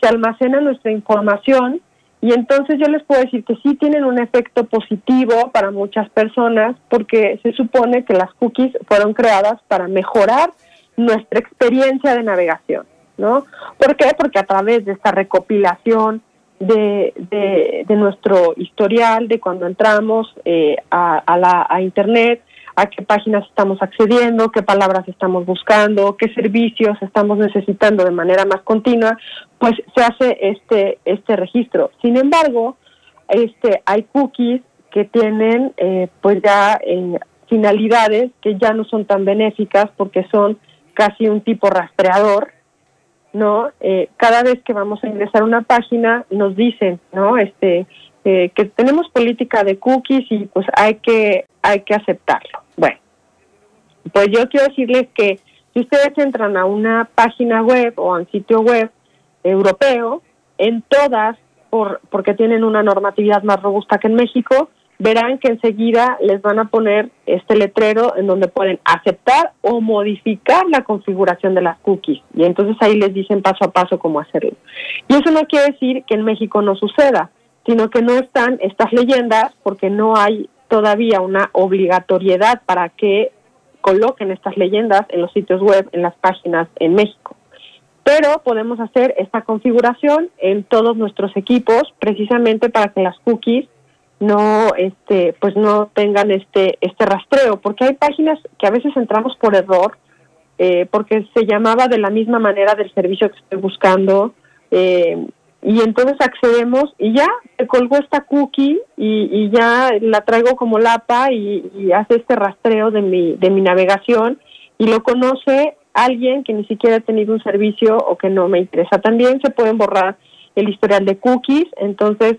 Se almacena nuestra información y entonces yo les puedo decir que sí tienen un efecto positivo para muchas personas porque se supone que las cookies fueron creadas para mejorar nuestra experiencia de navegación, ¿no? ¿Por qué? Porque a través de esta recopilación de, de, nuestro historial, de cuando entramos eh, a, la, a Internet, a qué páginas estamos accediendo, qué palabras estamos buscando, qué servicios estamos necesitando de manera más continua, pues se hace este, este registro. Sin embargo, este, hay cookies que tienen eh, pues ya finalidades que ya no son tan benéficas porque son casi un tipo rastreador, ¿no? Eh, cada vez que vamos a ingresar a una página nos dicen, ¿no? Este, eh, que tenemos política de cookies y pues hay que, hay que aceptarlo. Bueno, pues yo quiero decirles que si ustedes entran a una página web o a un sitio web europeo, en todas, por, porque tienen una normatividad más robusta que en México, verán que enseguida les van a poner este letrero en donde pueden aceptar o modificar la configuración de las cookies. Y entonces ahí les dicen paso a paso cómo hacerlo. Y eso no quiere decir que en México no suceda, sino que no están estas leyendas porque no hay todavía una obligatoriedad para que coloquen estas leyendas en los sitios web, en las páginas en México. Pero podemos hacer esta configuración en todos nuestros equipos precisamente para que las cookies no este pues no tengan este este rastreo porque hay páginas que a veces entramos por error eh, porque se llamaba de la misma manera del servicio que estoy buscando eh, y entonces accedemos y ya se colgó esta cookie y, ya la traigo como lapa y, y, hace este rastreo de mi de mi navegación y lo conoce alguien que ni siquiera ha tenido un servicio o que no me interesa. También se pueden borrar el historial de cookies entonces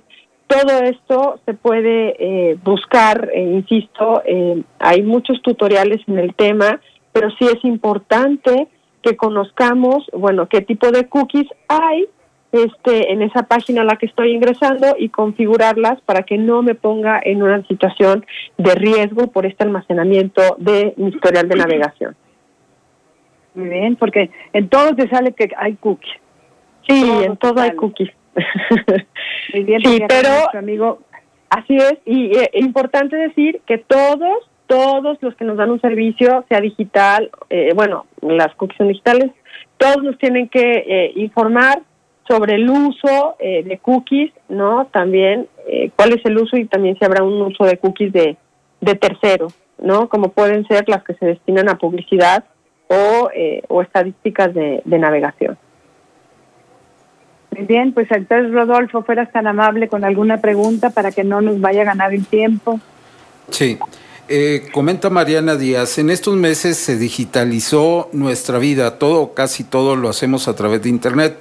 todo esto se puede eh, buscar, eh, insisto, eh, hay muchos tutoriales en el tema, pero sí es importante que conozcamos, bueno, qué tipo de cookies hay este, en esa página a la que estoy ingresando y configurarlas para que no me ponga en una situación de riesgo por este almacenamiento de mi historial de navegación.
Muy bien, porque en todo te sale que hay cookies.
Sí, en todo hay cookies. Sí, pero amigo, así es y es importante decir que todos todos los que nos dan un servicio, sea digital, eh, bueno, las cookies son digitales, todos nos tienen que eh, informar sobre el uso eh, de cookies, ¿no? También cuál es el uso y también si habrá un uso de cookies de, de terceros, ¿no? Como pueden ser las que se destinan a publicidad o, o estadísticas de navegación.
Muy bien, pues entonces Rodolfo, fueras tan amable con alguna pregunta para que no nos vaya a ganar el tiempo.
Sí. Eh, comenta Mariana Díaz, en estos meses se digitalizó nuestra vida, todo, casi todo lo hacemos a través de Internet.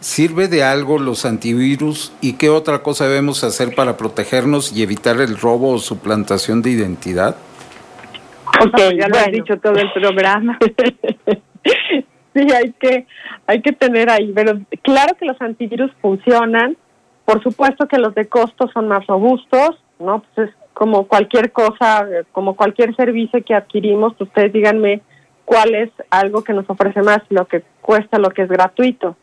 ¿Sirve de algo los antivirus y qué otra cosa debemos hacer para protegernos y evitar el robo o suplantación de identidad?
Ok, ya lo has dicho todo el programa.
sí, hay que, hay que tener ahí, pero claro que los antivirus funcionan, por supuesto que los de costo son más robustos, ¿no? Pues es como cualquier cosa, como cualquier servicio que adquirimos, ustedes díganme cuál es algo que nos ofrece más, lo que cuesta, lo que es gratuito.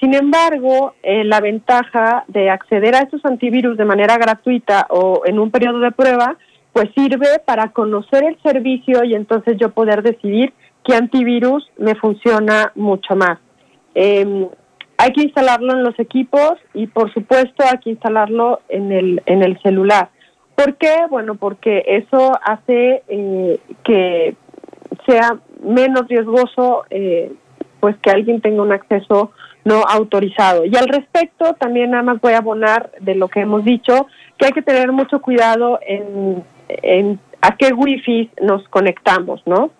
Sin embargo, eh, la ventaja de acceder a estos antivirus de manera gratuita o en un periodo de prueba, pues sirve para conocer el servicio y entonces yo poder decidir qué antivirus me funciona mucho más. Em, hay que instalarlo en los equipos y por supuesto hay que instalarlo en el, en el celular. ¿Por qué? Bueno, porque eso hace eh, que sea menos riesgoso eh, pues que alguien tenga un acceso no autorizado. Y al respecto, también nada más voy a abonar de lo que hemos dicho, que hay que tener mucho cuidado en, a qué wifi nos conectamos, ¿no?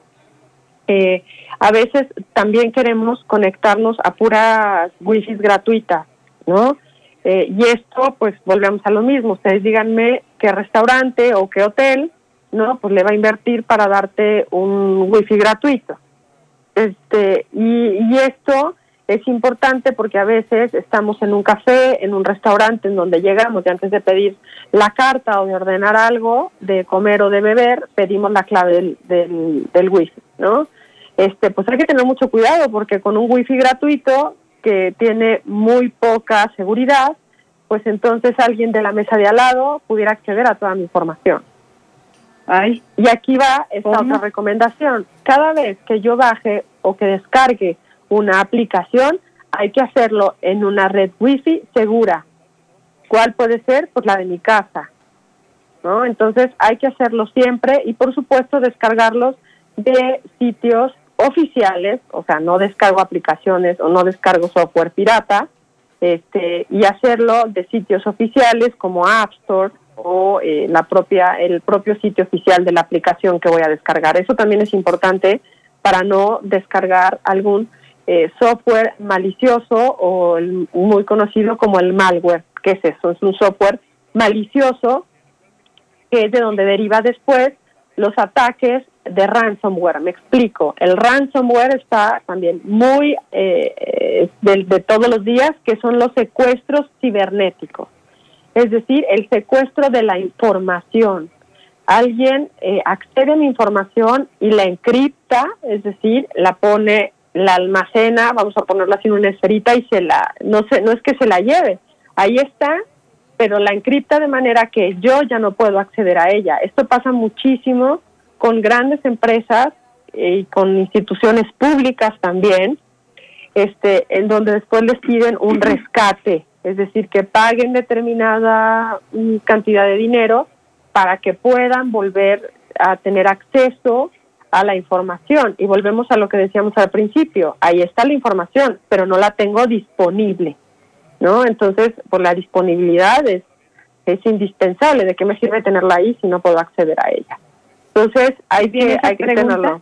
Eh, a veces también queremos conectarnos a puras wifi gratuitas, ¿no? Eh, y esto, pues volvemos a lo mismo. Ustedes díganme qué restaurante o qué hotel, ¿no? Pues le va a invertir para darte un wifi gratuito. Este, y, y esto es importante porque a veces estamos en un café, en un restaurante en donde llegamos y antes de pedir la carta o de ordenar algo, de comer o de beber, pedimos la clave del, del, del wifi, ¿no? Este, pues hay que tener mucho cuidado porque con un wifi gratuito que tiene muy poca seguridad, pues entonces alguien de la mesa de al lado pudiera acceder a toda mi información. Ay. Y aquí va esta otra recomendación. Cada vez que yo baje o que descargue una aplicación, hay que hacerlo en una red wifi segura. ¿Cuál puede ser? Pues la de mi casa. ¿no? Entonces hay que hacerlo siempre y por supuesto descargarlos de sitios oficiales, o sea, no descargo aplicaciones o no descargo software pirata, este, y hacerlo de sitios oficiales como App Store o eh, la propia, el propio sitio oficial de la aplicación que voy a descargar. Eso también es importante para no descargar algún eh, software malicioso o muy conocido como el malware. ¿Qué es eso? Es un software malicioso que es de donde deriva después los ataques de ransomware. Me explico. El ransomware está también muy eh, de, de, todos los días, que son los secuestros cibernéticos. Es decir, el secuestro de la información. Alguien eh, accede a mi información y la encripta, es decir, la pone la almacena, vamos a ponerla así en una esferita y se la, no sé, no es que se la lleve, ahí está, pero la encripta de manera que yo ya no puedo acceder a ella. Esto pasa muchísimo con grandes empresas y con instituciones públicas también, este, en donde después les piden un rescate, es decir, que paguen determinada mm, cantidad de dinero para que puedan volver a tener acceso a la información. Y volvemos a lo que decíamos al principio, ahí está la información, pero no la tengo disponible, ¿no? Entonces, por la disponibilidad es, es indispensable. ¿De qué me sirve tenerla ahí si no puedo acceder a ella? Entonces, hay que, hay que tenerlo.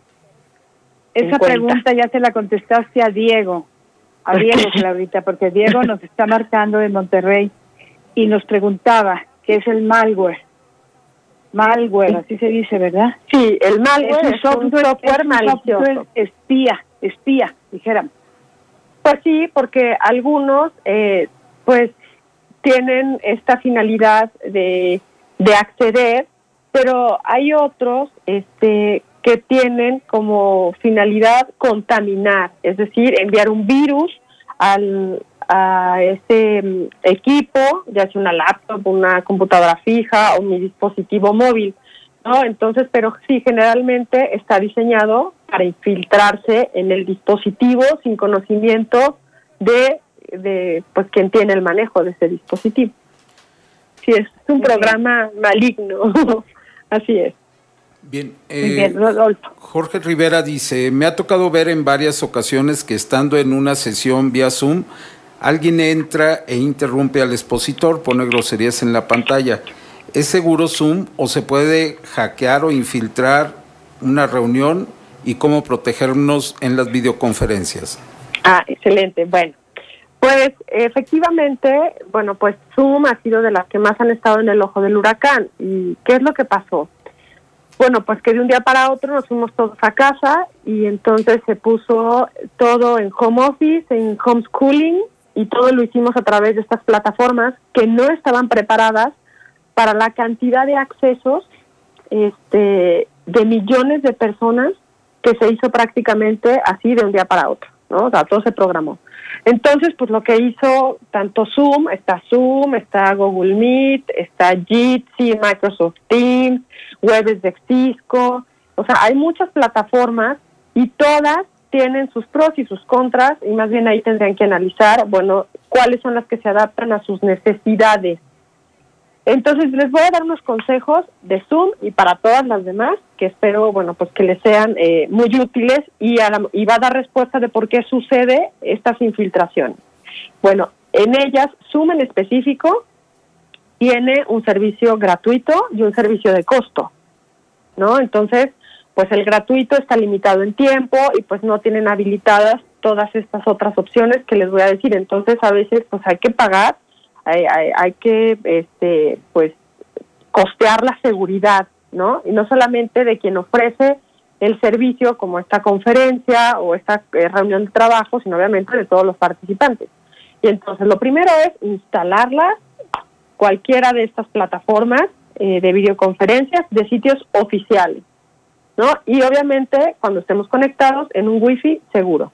Esa pregunta ya se la contestaste a Diego, a Diego, Claudita, porque Diego nos está marcando de Monterrey y nos preguntaba qué es el malware. Malware, así se dice, ¿verdad?
Sí, el malware es, un software, malicioso.
espía, espía, dijéramos.
Pues sí, porque algunos, eh, pues, tienen esta finalidad de, de acceder, pero hay otros, este, que tienen como finalidad contaminar, es decir, enviar un virus al, a ese mm, equipo, ya sea una laptop, una computadora fija o mi dispositivo móvil, ¿no? Entonces, pero sí, generalmente está diseñado para infiltrarse en el dispositivo sin conocimiento de, de pues, quien tiene el manejo de ese dispositivo. Sí, es un programa maligno, así es.
Bien, eh, Jorge Rivera dice, me ha tocado ver en varias ocasiones que estando en una sesión vía Zoom, alguien entra e interrumpe al expositor, pone groserías en la pantalla. ¿Es seguro Zoom o se puede hackear o infiltrar una reunión y cómo protegernos en las videoconferencias?
Ah, excelente. Bueno, Pues efectivamente, bueno, pues Zoom ha sido de las que más han estado en el ojo del huracán. ¿Y qué es lo que pasó? Bueno, pues que de un día para otro nos fuimos todos a casa y entonces se puso todo en home office, en homeschooling y todo lo hicimos a través de estas plataformas que no estaban preparadas para la cantidad de accesos este, de millones de personas que se hizo prácticamente así de un día para otro, ¿no? O sea, todo se programó. Entonces, pues lo que hizo tanto Zoom, está Zoom, está Google Meet, está Jitsi, Microsoft Teams, Webs de Cisco, o sea, hay muchas plataformas y todas tienen sus pros y sus contras y más bien ahí tendrían que analizar, bueno, cuáles son las que se adaptan a sus necesidades entonces les voy a dar unos consejos de Zoom y para todas las demás que espero, bueno, pues que les sean eh, muy útiles y, y va a dar respuesta de por qué sucede estas infiltraciones. Bueno, en ellas Zoom en específico tiene un servicio gratuito y un servicio de costo, ¿no? Entonces, pues el gratuito está limitado en tiempo y pues no tienen habilitadas todas estas otras opciones que les voy a decir. Entonces, a veces pues hay que pagar hay, hay, que este pues costear la seguridad, ¿no? Y no solamente de quien ofrece el servicio como esta conferencia o esta eh, reunión de trabajo, sino obviamente de todos los participantes. Y entonces lo primero es instalarlas, cualquiera de estas plataformas eh, de videoconferencias de sitios oficiales, ¿no? Y obviamente cuando estemos conectados en un wifi seguro.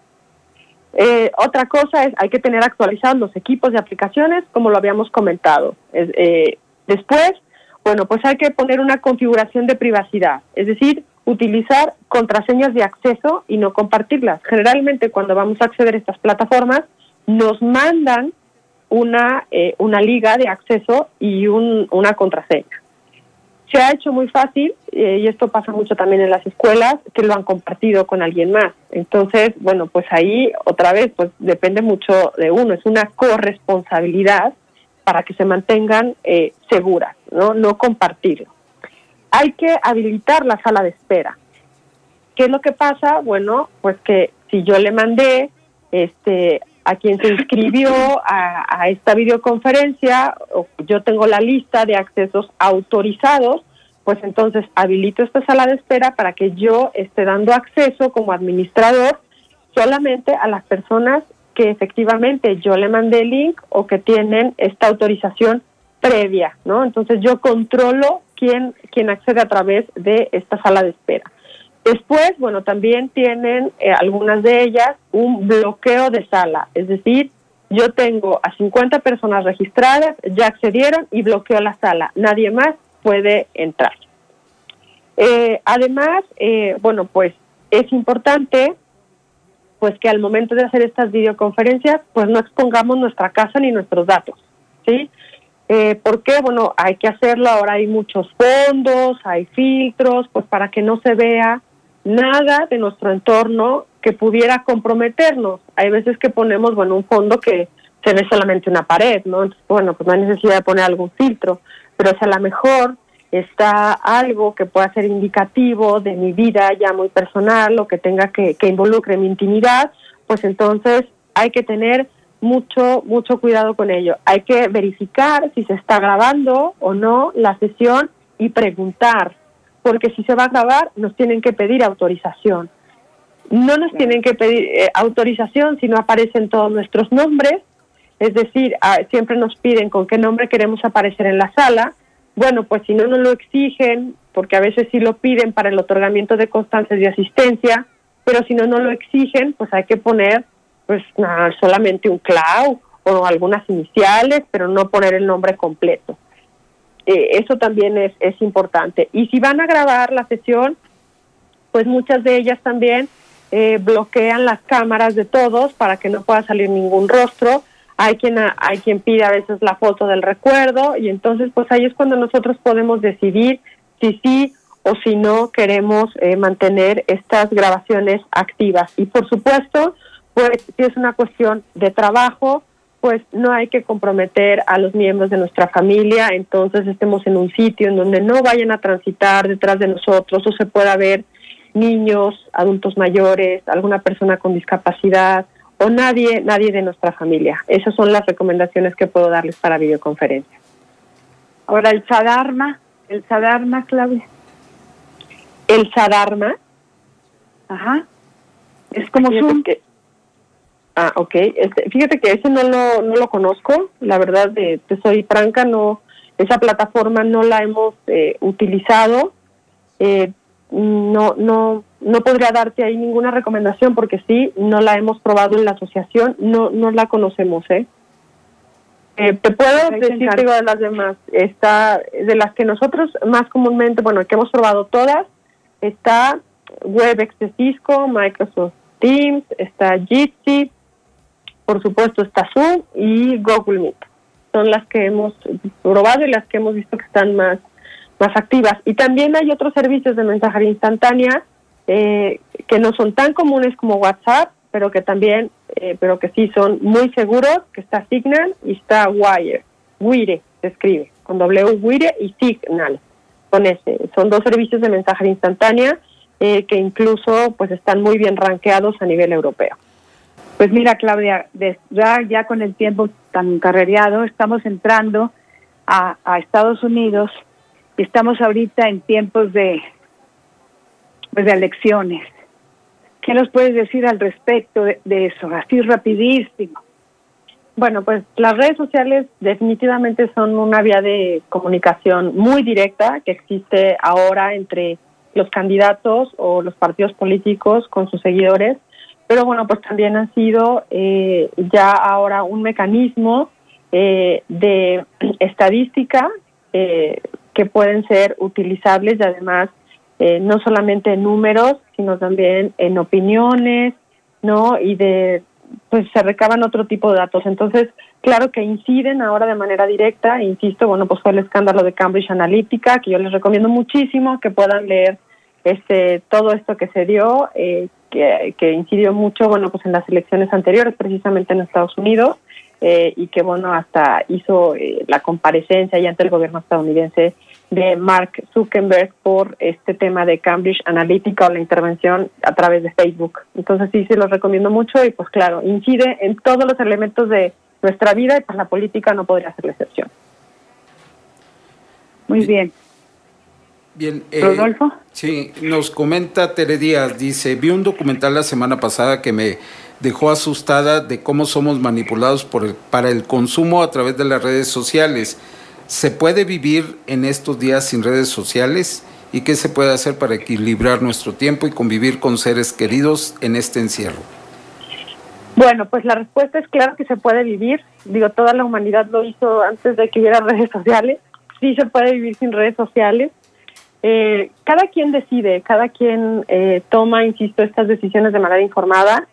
Eh, otra cosa es, hay que tener actualizados los equipos de aplicaciones, como lo habíamos comentado. Eh, después, bueno, pues hay que poner una configuración de privacidad, es decir, utilizar contraseñas de acceso y no compartirlas. Generalmente, cuando vamos a acceder a estas plataformas, nos mandan una, eh, una liga de acceso y una contraseña se ha hecho muy fácil, eh, y esto pasa mucho también en las escuelas, que lo han compartido con alguien más. Entonces, bueno, pues ahí otra vez, pues depende mucho de uno, es una corresponsabilidad para que se mantengan eh, seguras, ¿no? No compartirlo. Hay que habilitar la sala de espera. ¿Qué es lo que pasa? Bueno, pues que si yo le mandé este a quien se inscribió a, esta videoconferencia, yo tengo la lista de accesos autorizados, pues entonces habilito esta sala de espera para que yo esté dando acceso como administrador solamente a las personas que efectivamente yo le mandé el link o que tienen esta autorización previa, ¿no? Entonces yo controlo quién, quién accede a través de esta sala de espera. Después, bueno, también tienen eh, algunas de ellas un bloqueo de sala, es decir, yo tengo a 50 personas registradas, ya accedieron y bloqueo la sala, nadie más puede entrar. Eh, además, eh, bueno, pues es importante pues que al momento de hacer estas videoconferencias, pues no expongamos nuestra casa ni nuestros datos, ¿sí? Eh, ¿Por qué? Bueno, hay que hacerlo, ahora hay muchos fondos, hay filtros, pues para que no se vea nada de nuestro entorno que pudiera comprometernos. Hay veces que ponemos, bueno, un fondo que se ve solamente una pared, ¿no? Entonces, bueno, pues no hay necesidad de poner algún filtro, pero si a lo mejor está algo que pueda ser indicativo de mi vida ya muy personal o que tenga que, que involucre mi intimidad, pues entonces hay que tener mucho, mucho cuidado con ello. Hay que verificar si se está grabando o no la sesión y preguntar, porque si se va a grabar nos tienen que pedir autorización. No nos tienen que pedir eh, autorización si no aparecen todos nuestros nombres, es decir, ah, siempre nos piden con qué nombre queremos aparecer en la sala. Bueno, pues si no nos lo exigen, porque a veces sí lo piden para el otorgamiento de constancias de asistencia, pero si no nos lo exigen, pues hay que poner pues solamente un clau o algunas iniciales, pero no poner el nombre completo. Eh, eso también es, es importante. Y si van a grabar la sesión, pues muchas de ellas también eh, bloquean las cámaras de todos para que no pueda salir ningún rostro. Hay quien, hay quien pide a veces la foto del recuerdo y entonces pues ahí es cuando nosotros podemos decidir si sí o si no queremos eh, mantener estas grabaciones activas. Y por supuesto, pues si es una cuestión de trabajo, pues no hay que comprometer a los miembros de nuestra familia, entonces estemos en un sitio en donde no vayan a transitar detrás de nosotros o se pueda ver niños, adultos mayores, alguna persona con discapacidad o nadie, nadie de nuestra familia. Esas son las recomendaciones que puedo darles para videoconferencia.
Ahora, el Sadarma, el Sadarma, Claudia.
El Sadarma.
Ajá. Es como Zoom.
Que, ah, ok. Este, fíjate que ese no lo, no lo conozco. La verdad, de, te soy franca, no, esa plataforma no la hemos eh, utilizado. Eh, no, no, no podría darte ahí ninguna recomendación porque sí, no la hemos probado en la asociación, no, no la conocemos, ¿eh? eh te puedo decir digo, de las demás, está de las que nosotros más comúnmente, bueno, que hemos probado todas, está WebEx de Cisco, Microsoft Teams, está Jitsi, por supuesto está Zoom y Google Meet. Son las que hemos probado y las que hemos visto que están más más activas. Y también hay otros servicios de mensajería instantánea eh, que no son tan comunes como WhatsApp, pero que también, eh, pero que sí son muy seguros, que está Signal y está Wire. Wire se escribe, con W Wire y Signal. Con ese. Son dos servicios de mensajería instantánea eh, que incluso pues están muy bien rankeados a nivel europeo.
Pues mira, Claudia, ya, ya con el tiempo tan carrereado, estamos entrando a, Estados Unidos Estamos ahorita en tiempos de, pues, de elecciones. ¿Qué nos puedes decir al respecto de, eso? Así rapidísimo.
Bueno, pues las redes sociales definitivamente son una vía de comunicación muy directa que existe ahora entre los candidatos o los partidos políticos con sus seguidores, pero bueno, pues también han sido eh, ya ahora un mecanismo eh, de estadística eh, que pueden ser utilizables y además eh, no solamente en números, sino también en opiniones, ¿no? Y de, pues se recaban otro tipo de datos. Entonces, claro que inciden ahora de manera directa, insisto, bueno, pues fue el escándalo de Cambridge Analytica, que yo les recomiendo muchísimo que puedan leer este todo esto que se dio, eh, que, incidió mucho, bueno, pues en las elecciones anteriores, precisamente en Estados Unidos, eh, y que, bueno, hasta hizo la comparecencia y ante el gobierno estadounidense de Mark Zuckerberg por este tema de Cambridge Analytica o la intervención a través de Facebook. Entonces sí, se los recomiendo mucho y pues claro, incide en todos los elementos de nuestra vida y pues la política no podría ser la excepción.
Muy bien.
Bien, eh, Rodolfo. Sí, nos comenta Tere Díaz, dice, vi un documental la semana pasada que me dejó asustada de cómo somos manipulados por para el consumo a través de las redes sociales ¿Se puede vivir en estos días sin redes sociales? ¿Y qué se puede hacer para equilibrar nuestro tiempo y convivir con seres queridos en este encierro?
Bueno, pues la respuesta es claro que se puede vivir. Digo, toda la humanidad lo hizo antes de que hubiera redes sociales. Sí se puede vivir sin redes sociales. Eh, cada quien decide, cada quien eh, toma, insisto, estas decisiones de manera informada.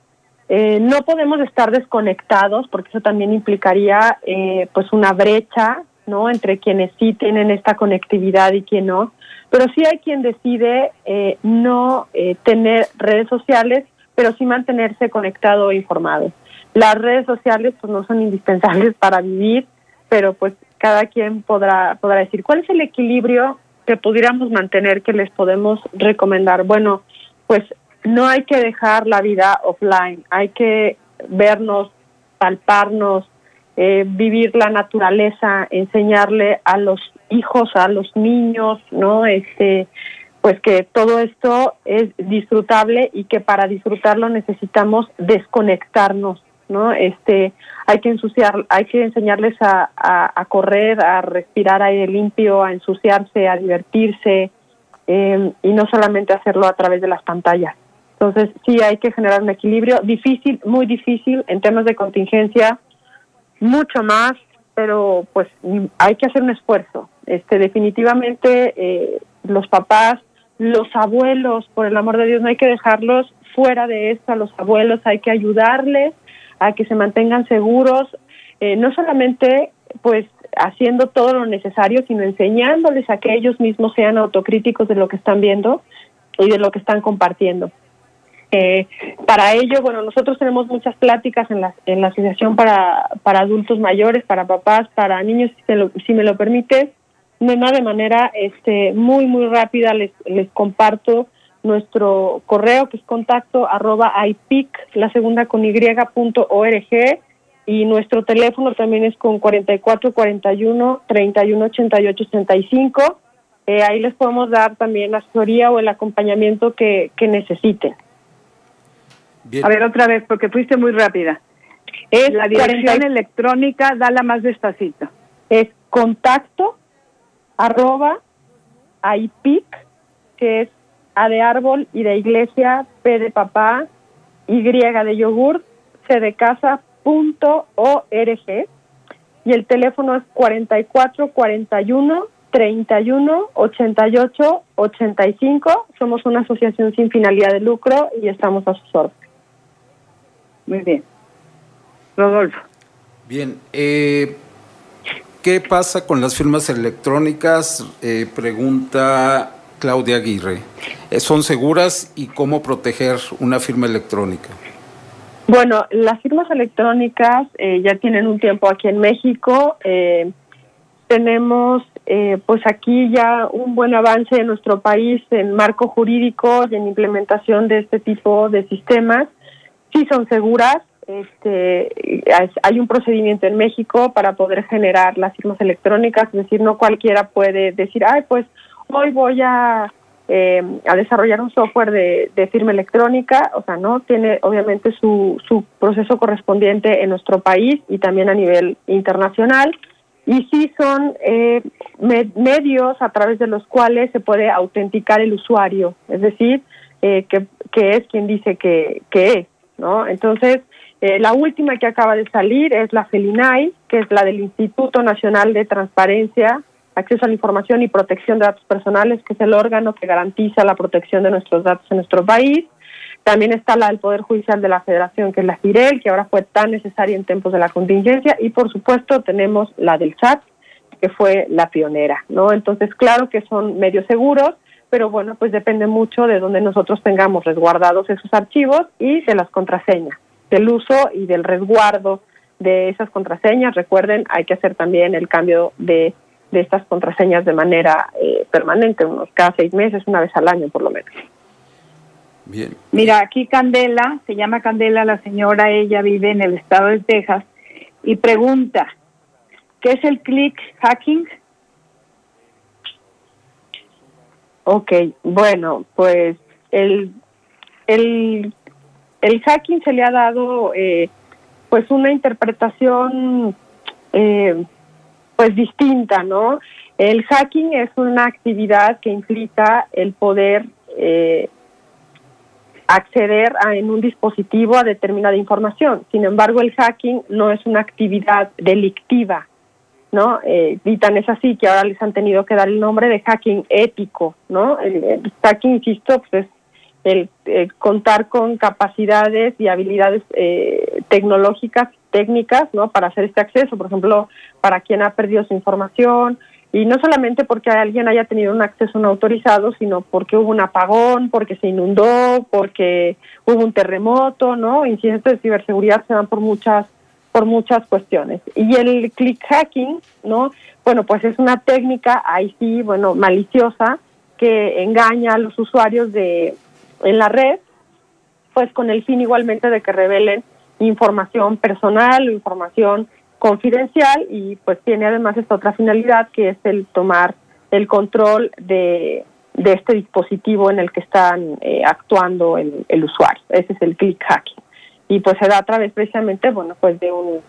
Eh, no podemos estar desconectados porque eso también implicaría pues una brecha ¿no? Entre quienes sí tienen esta conectividad y quien no. Pero sí hay quien decide eh, no eh, tener redes sociales, pero sí mantenerse conectado e informado. Las redes sociales pues no son indispensables para vivir, pero pues cada quien podrá, podrá decir cuál es el equilibrio que pudiéramos mantener, que les podemos recomendar. Bueno, pues no hay que dejar la vida offline, hay que vernos, palparnos, eh, vivir la naturaleza, enseñarle a los hijos, a los niños, ¿no? Este, pues que todo esto es disfrutable y que para disfrutarlo necesitamos desconectarnos, ¿no? Este, hay que ensuciar, hay que enseñarles a, a, correr, a respirar aire limpio, a ensuciarse, a divertirse em, y no solamente hacerlo a través de las pantallas. Entonces sí hay que generar un equilibrio difícil, muy difícil en temas de contingencia mucho más, pero pues hay que hacer un esfuerzo. Este, definitivamente eh, los papás, los abuelos, por el amor de Dios, no hay que dejarlos fuera de esto, a los abuelos hay que ayudarles a que se mantengan seguros, eh, no solamente pues haciendo todo lo necesario, sino enseñándoles a que ellos mismos sean autocríticos de lo que están viendo y de lo que están compartiendo. Eh, para ello, bueno, nosotros tenemos muchas pláticas en la, en la asociación para, para adultos mayores, para papás, para niños, si, si me lo permite, de manera este, muy, muy rápida les, les comparto nuestro correo que es contacto arroba ipic, la segunda con y punto org, y nuestro teléfono también es con 44 41 31 88 65. ahí les podemos dar también la asesoría o el acompañamiento que, que necesiten.
A ver, otra vez, porque fuiste muy rápida. Es la dirección electrónica, dala más despacito.
Es contacto arroba IPIC, que es A de árbol y de iglesia, P de papá, Y de yogur, C de casa, punto org. Y el teléfono es 44 41 31 88 85. Somos una asociación sin finalidad de lucro y estamos a sus órdenes.
Muy bien. Rodolfo.
Bien. Eh, ¿Qué pasa con las firmas electrónicas? Eh, pregunta Claudia Aguirre. Eh, ¿Son seguras y cómo proteger una firma electrónica?
Bueno, las firmas electrónicas ya tienen un tiempo aquí en México. tenemos pues aquí ya un buen avance en nuestro país en marco jurídico y en implementación de este tipo de sistemas sí son seguras. Este, hay un procedimiento en México para poder generar las firmas electrónicas, es decir, no cualquiera puede decir, ay, pues hoy voy a, eh, a desarrollar un software de, de, firma electrónica, o sea, no tiene obviamente su, su proceso correspondiente en nuestro país y también a nivel internacional. Y sí son eh, medios a través de los cuales se puede autenticar el usuario, es decir, eh, que, es quien dice que, que es. ¿no? Entonces, eh, la última que acaba de salir es la FELINAI, que es la del Instituto Nacional de Transparencia, Acceso a la Información y Protección de Datos Personales, que es el órgano que garantiza la protección de nuestros datos en nuestro país. También está la del Poder Judicial de la Federación, que es la FIREL, que ahora fue tan necesaria en tiempos de la contingencia. Y, por supuesto, tenemos la del SAT, que fue la pionera, ¿no? Entonces, claro que son medios seguros, pero bueno, pues depende mucho de donde nosotros tengamos resguardados esos archivos y de las contraseñas, del uso y del resguardo de esas contraseñas. Recuerden, hay que hacer también el cambio de, de estas contraseñas de manera eh, permanente, unos cada seis meses, una vez al año por lo menos.
Bien. Mira, aquí Candela, se llama Candela la señora, ella vive en el estado de Texas y pregunta, ¿qué es el click hacking?
Ok, bueno, pues el, el, el hacking se le ha dado eh, pues una interpretación eh, pues distinta, ¿no? El hacking es una actividad que implica el poder eh, acceder a, en un dispositivo a determinada información. Sin embargo, el hacking no es una actividad delictiva, ¿no? Eh, es así que ahora les han tenido que dar el nombre de hacking ético, ¿no? El, hacking, insisto, pues es el, contar con capacidades y habilidades eh, tecnológicas, técnicas, ¿no? Para hacer este acceso, por ejemplo, para quien ha perdido su información, y no solamente porque alguien haya tenido un acceso no autorizado, sino porque hubo un apagón, porque se inundó, porque hubo un terremoto, ¿no? Incidentes de ciberseguridad se dan por muchas por muchas cuestiones. Y el click hacking, ¿no? Bueno, pues es una técnica, ahí sí, bueno, maliciosa, que engaña a los usuarios de en la red, pues con el fin igualmente de que revelen información personal, información confidencial y pues tiene además esta otra finalidad que es el tomar el control de, de este dispositivo en el que están eh, actuando el, el usuario. Ese es el click hacking y pues se da a través precisamente, bueno, pues de un,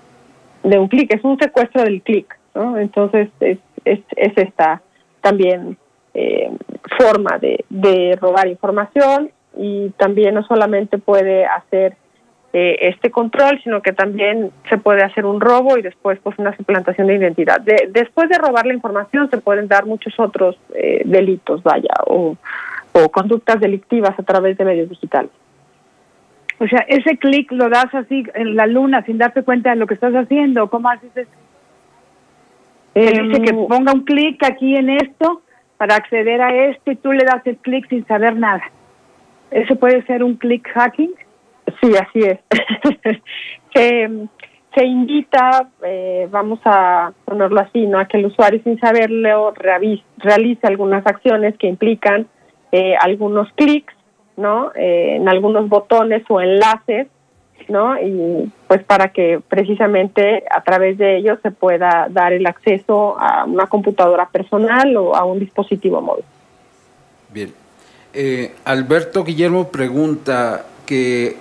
de un clic, es un secuestro del clic, ¿no? Entonces es, es, es esta también eh, forma de, de robar información y también no solamente puede hacer eh, este control, sino que también se puede hacer un robo y después pues una suplantación de identidad. De, después de robar la información se pueden dar muchos otros eh, delitos, vaya, o, o conductas delictivas a través de medios digitales.
O sea, ese clic lo das así en la luna sin darte cuenta de lo que estás haciendo. ¿Cómo haces eso? dice que em, ponga un clic aquí en esto para acceder a esto y tú le das el clic sin saber nada. ¿Eso puede ser un click hacking?
Sí, así es. se, se, invita, eh, vamos a ponerlo así, ¿no? a que el usuario sin saberlo realice algunas acciones que implican eh, algunos clics ¿no? Eh, en algunos botones o enlaces, ¿no? Y pues para que precisamente a través de ellos se pueda dar el acceso a una computadora personal o a un dispositivo móvil.
Bien. Eh, Alberto Guillermo pregunta que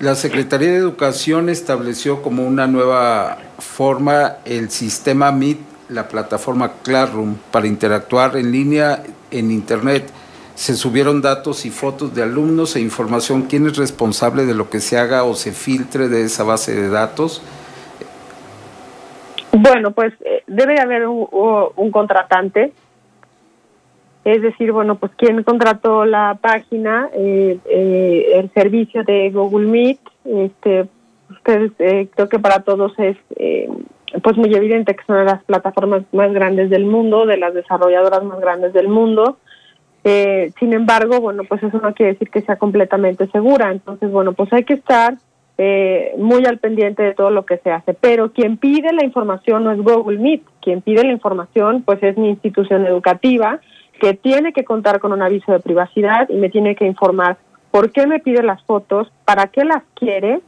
la Secretaría de Educación estableció como una nueva forma el sistema Meet, la plataforma Classroom, para interactuar en línea en Internet se subieron datos y fotos de alumnos e información. ¿Quién es responsable de lo que se haga o se filtre de esa base de datos?
Bueno, pues eh, debe haber un, contratante. Es decir, bueno, pues quién contrató la página, eh, eh, el servicio de Google Meet. Este, ustedes, creo que para todos es pues muy evidente que son las plataformas más grandes del mundo, de las desarrolladoras más grandes del mundo eh, sin embargo, bueno, pues eso no quiere decir que sea completamente segura. Entonces, bueno, pues hay que estar eh, muy al pendiente de todo lo que se hace. Pero quien pide la información no es Google Meet, quien pide la información pues es mi institución educativa que tiene que contar con un aviso de privacidad y me tiene que informar por qué me pide las fotos, para qué las quiere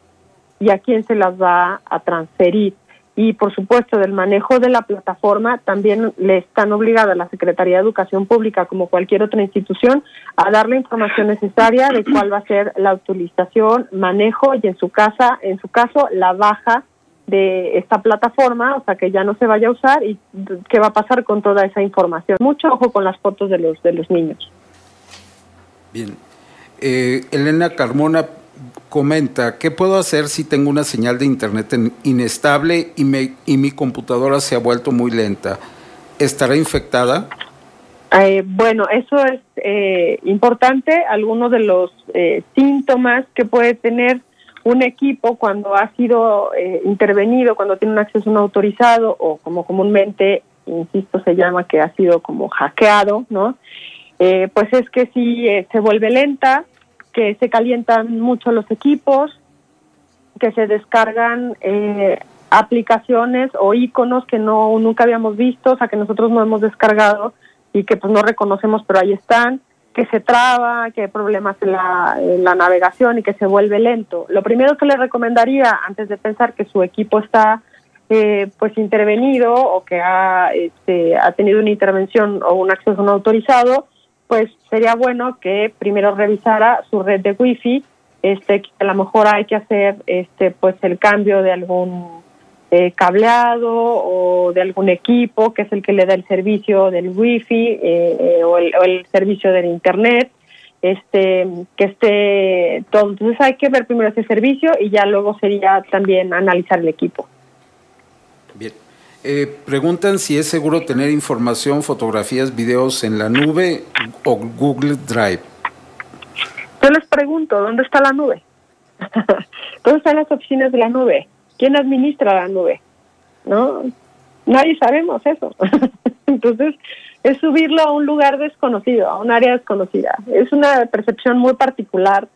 y a quién se las va a transferir. Y por supuesto del manejo de la plataforma también le están obligadas la Secretaría de Educación Pública como cualquier otra institución a dar la información necesaria de cuál va a ser la utilización, manejo y en su casa, en su caso la baja de esta plataforma, o sea que ya no se vaya a usar y qué va a pasar con toda esa información. Mucho ojo con las fotos de los de los niños.
Bien. Eh, Elena Carmona comenta, ¿qué puedo hacer si tengo una señal de internet inestable y, me, y mi computadora se ha vuelto muy lenta? ¿Estará infectada?
Eh, bueno, eso es eh, importante. Algunos de los eh, síntomas que puede tener un equipo cuando ha sido intervenido, cuando tiene un acceso no autorizado o como comúnmente, insisto, se llama que ha sido como hackeado, ¿no? pues es que si se vuelve lenta, que se calientan mucho los equipos, que se descargan eh, aplicaciones o iconos que no nunca habíamos visto, o sea, que nosotros no hemos descargado y que pues no reconocemos, pero ahí están, que se traba, que hay problemas en la, la navegación y que se vuelve lento. Lo primero que le recomendaría antes de pensar que su equipo está eh, pues intervenido o que ha, este, ha tenido una intervención o un acceso no autorizado, pues sería bueno que primero revisara su red de wifi, este, que a lo mejor hay que hacer este, pues el cambio de algún eh, cableado o de algún equipo que es el que le da el servicio del wifi eh, o, el, servicio del internet este que esté todo entonces hay que ver primero ese servicio y ya luego sería también analizar el equipo
bien eh, preguntan si es seguro tener información, fotografías, videos en la nube o Google Drive.
Yo les pregunto, ¿dónde está la nube? ¿Dónde están las oficinas de la nube? ¿Quién administra la nube? ¿No? Nadie sabemos eso. Entonces, es subirlo a un lugar desconocido, a un área desconocida. Es una percepción muy particular.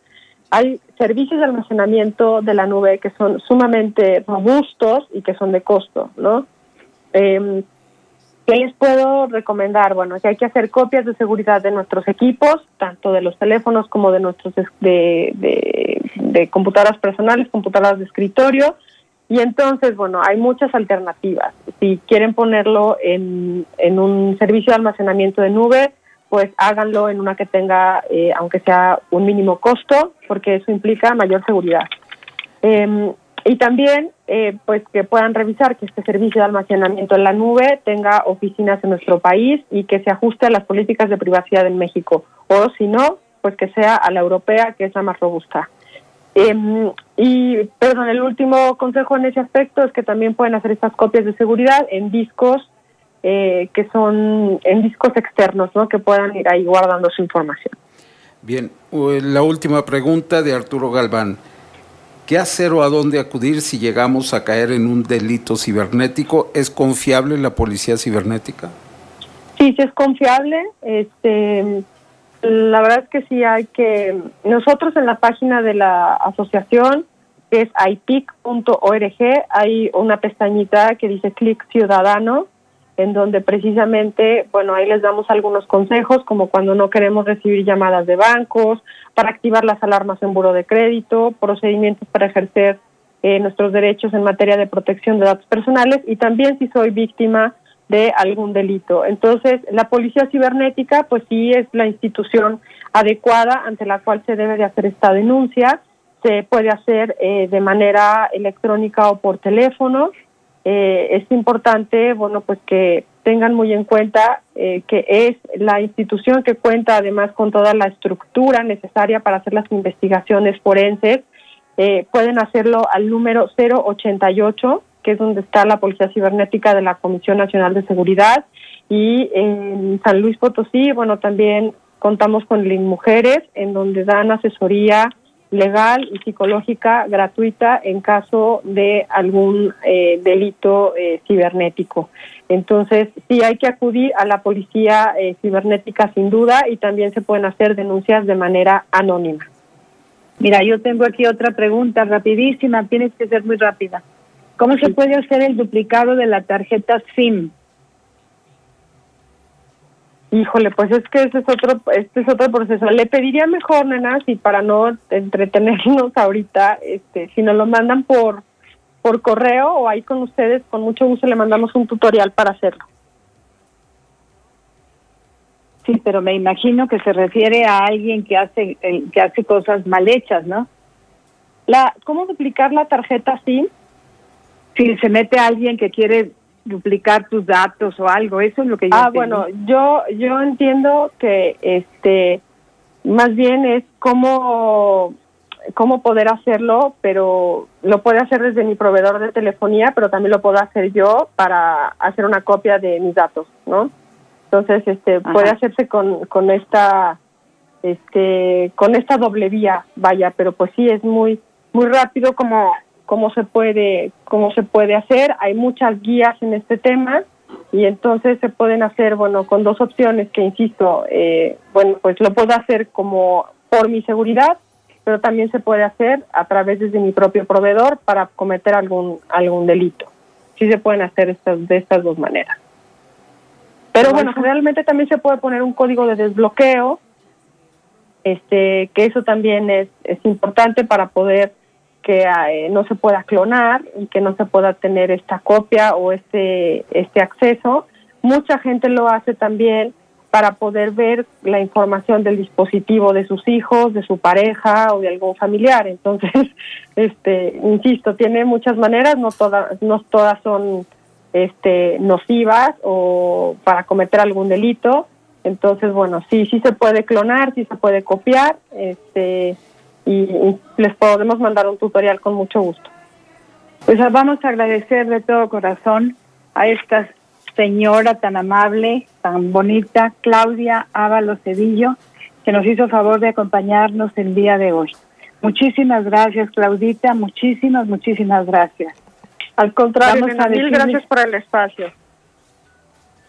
Hay servicios de almacenamiento de la nube que son sumamente robustos y que son de costo, ¿no? Eh, ¿Qué les puedo recomendar? Bueno, que hay que hacer copias de seguridad de nuestros equipos, tanto de los teléfonos como de nuestros de, computadoras personales, computadoras de escritorio. Y entonces, bueno, hay muchas alternativas. Si quieren ponerlo en, en un servicio de almacenamiento de nube, pues háganlo en una que tenga, eh, aunque sea un mínimo costo, porque eso implica mayor seguridad. Eh, y también, eh, pues que puedan revisar que este servicio de almacenamiento en la nube tenga oficinas en nuestro país y que se ajuste a las políticas de privacidad en México. O si no, pues que sea a la europea, que es la más robusta. Em, y, perdón, el último consejo en ese aspecto es que también pueden hacer estas copias de seguridad en discos eh, que son en discos externos, ¿no? Que puedan ir ahí guardando su información.
Bien, la última pregunta de Arturo Galván. ¿Qué hacer o a dónde acudir si llegamos a caer en un delito cibernético? ¿Es confiable la policía cibernética?
Sí, sí es confiable. Este, la verdad es que sí hay que... Nosotros en la página de la asociación, que es ipic.org, hay una pestañita que dice Clic Ciudadano en donde precisamente, bueno, ahí les damos algunos consejos, como cuando no queremos recibir llamadas de bancos, para activar las alarmas en buro de crédito, procedimientos para ejercer eh, nuestros derechos en materia de protección de datos personales y también si soy víctima de algún delito. Entonces, la policía cibernética, pues sí es la institución adecuada ante la cual se debe de hacer esta denuncia. Se puede hacer eh, de manera electrónica o por teléfono. Eh, es importante, bueno, pues que tengan muy en cuenta eh, que es la institución que cuenta además con toda la estructura necesaria para hacer las investigaciones forenses. pueden hacerlo al número 088 que es donde está la Policía Cibernética de la Comisión Nacional de Seguridad. Y en San Luis Potosí, bueno, también contamos con Mujeres, en donde dan asesoría legal y psicológica gratuita en caso de algún eh, delito eh, cibernético. Entonces, sí hay que acudir a la policía eh, cibernética sin duda y también se pueden hacer denuncias de manera anónima.
Mira, yo tengo aquí otra pregunta rapidísima, tienes que ser muy rápida. ¿Cómo se puede hacer el duplicado de la tarjeta SIM?
Híjole, pues es que ese es otro, este es otro proceso. Le pediría mejor, nenas, y para no entretenernos ahorita, este, si nos lo mandan por por correo o ahí con ustedes, con mucho gusto le mandamos un tutorial para hacerlo.
Sí, pero me imagino que se refiere a alguien que hace que hace cosas mal hechas, ¿no?
La, ¿Cómo duplicar la tarjeta SIM?
Si se mete alguien que quiere duplicar tus datos o algo, eso es lo que yo
Ah, bueno, yo yo entiendo que este más bien es cómo cómo poder hacerlo, pero lo puede hacer desde mi proveedor de telefonía, pero también lo puedo hacer yo para hacer una copia de mis datos, ¿no? Entonces, este puede hacerse con con esta este con esta doble vía, vaya, pero pues sí es muy muy rápido como cómo se puede cómo se puede hacer. Hay muchas guías en este tema y entonces se pueden hacer bueno con dos opciones que insisto eh, bueno pues lo puedo hacer como por mi seguridad pero también se puede hacer a través de mi propio proveedor para cometer algún algún delito. Sí se pueden hacer estas de estas dos maneras. Pero bueno generalmente también se puede poner un código de desbloqueo este que eso también es es importante para poder que eh, no se pueda clonar y que no se pueda tener esta copia o este, este acceso. Mucha gente lo hace también para poder ver la información del dispositivo de sus hijos, de su pareja o de algún familiar. Entonces, este, insisto, tiene muchas maneras, no todas, no todas son este, nocivas o para cometer algún delito. Entonces, bueno, sí, sí se puede clonar, sí se puede copiar, este, y, les podemos mandar un tutorial con mucho gusto.
Pues vamos a agradecer de todo corazón a esta señora tan amable, tan bonita, Claudia Ábalos Cedillo, que nos hizo favor de acompañarnos el día de hoy. Muchísimas gracias, Claudita, muchísimas, muchísimas gracias.
Al contrario, mil gracias por el espacio.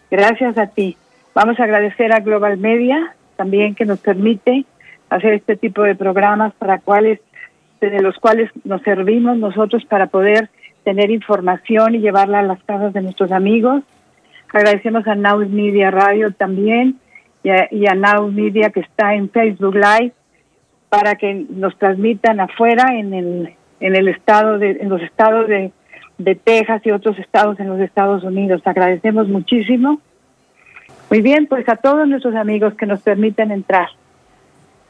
Gracias a ti. Vamos a agradecer a Global Media también que nos permite hacer este tipo de programas para cuales de los cuales nos servimos nosotros para poder tener información y llevarla a las casas de nuestros amigos. Agradecemos a Now Media Radio también y a, y Now Media que está en Facebook Live para que nos transmitan afuera en el en el estado de en los estados de, de Texas y otros estados en los Estados Unidos. Agradecemos muchísimo. Muy bien, pues a todos nuestros amigos que nos permiten entrar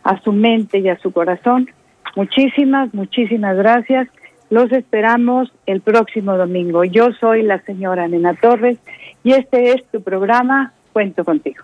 a su mente y a su corazón. Muchísimas, muchísimas gracias. Los esperamos el próximo domingo. Yo soy la señora Nena Torres y este es tu programa Cuento contigo.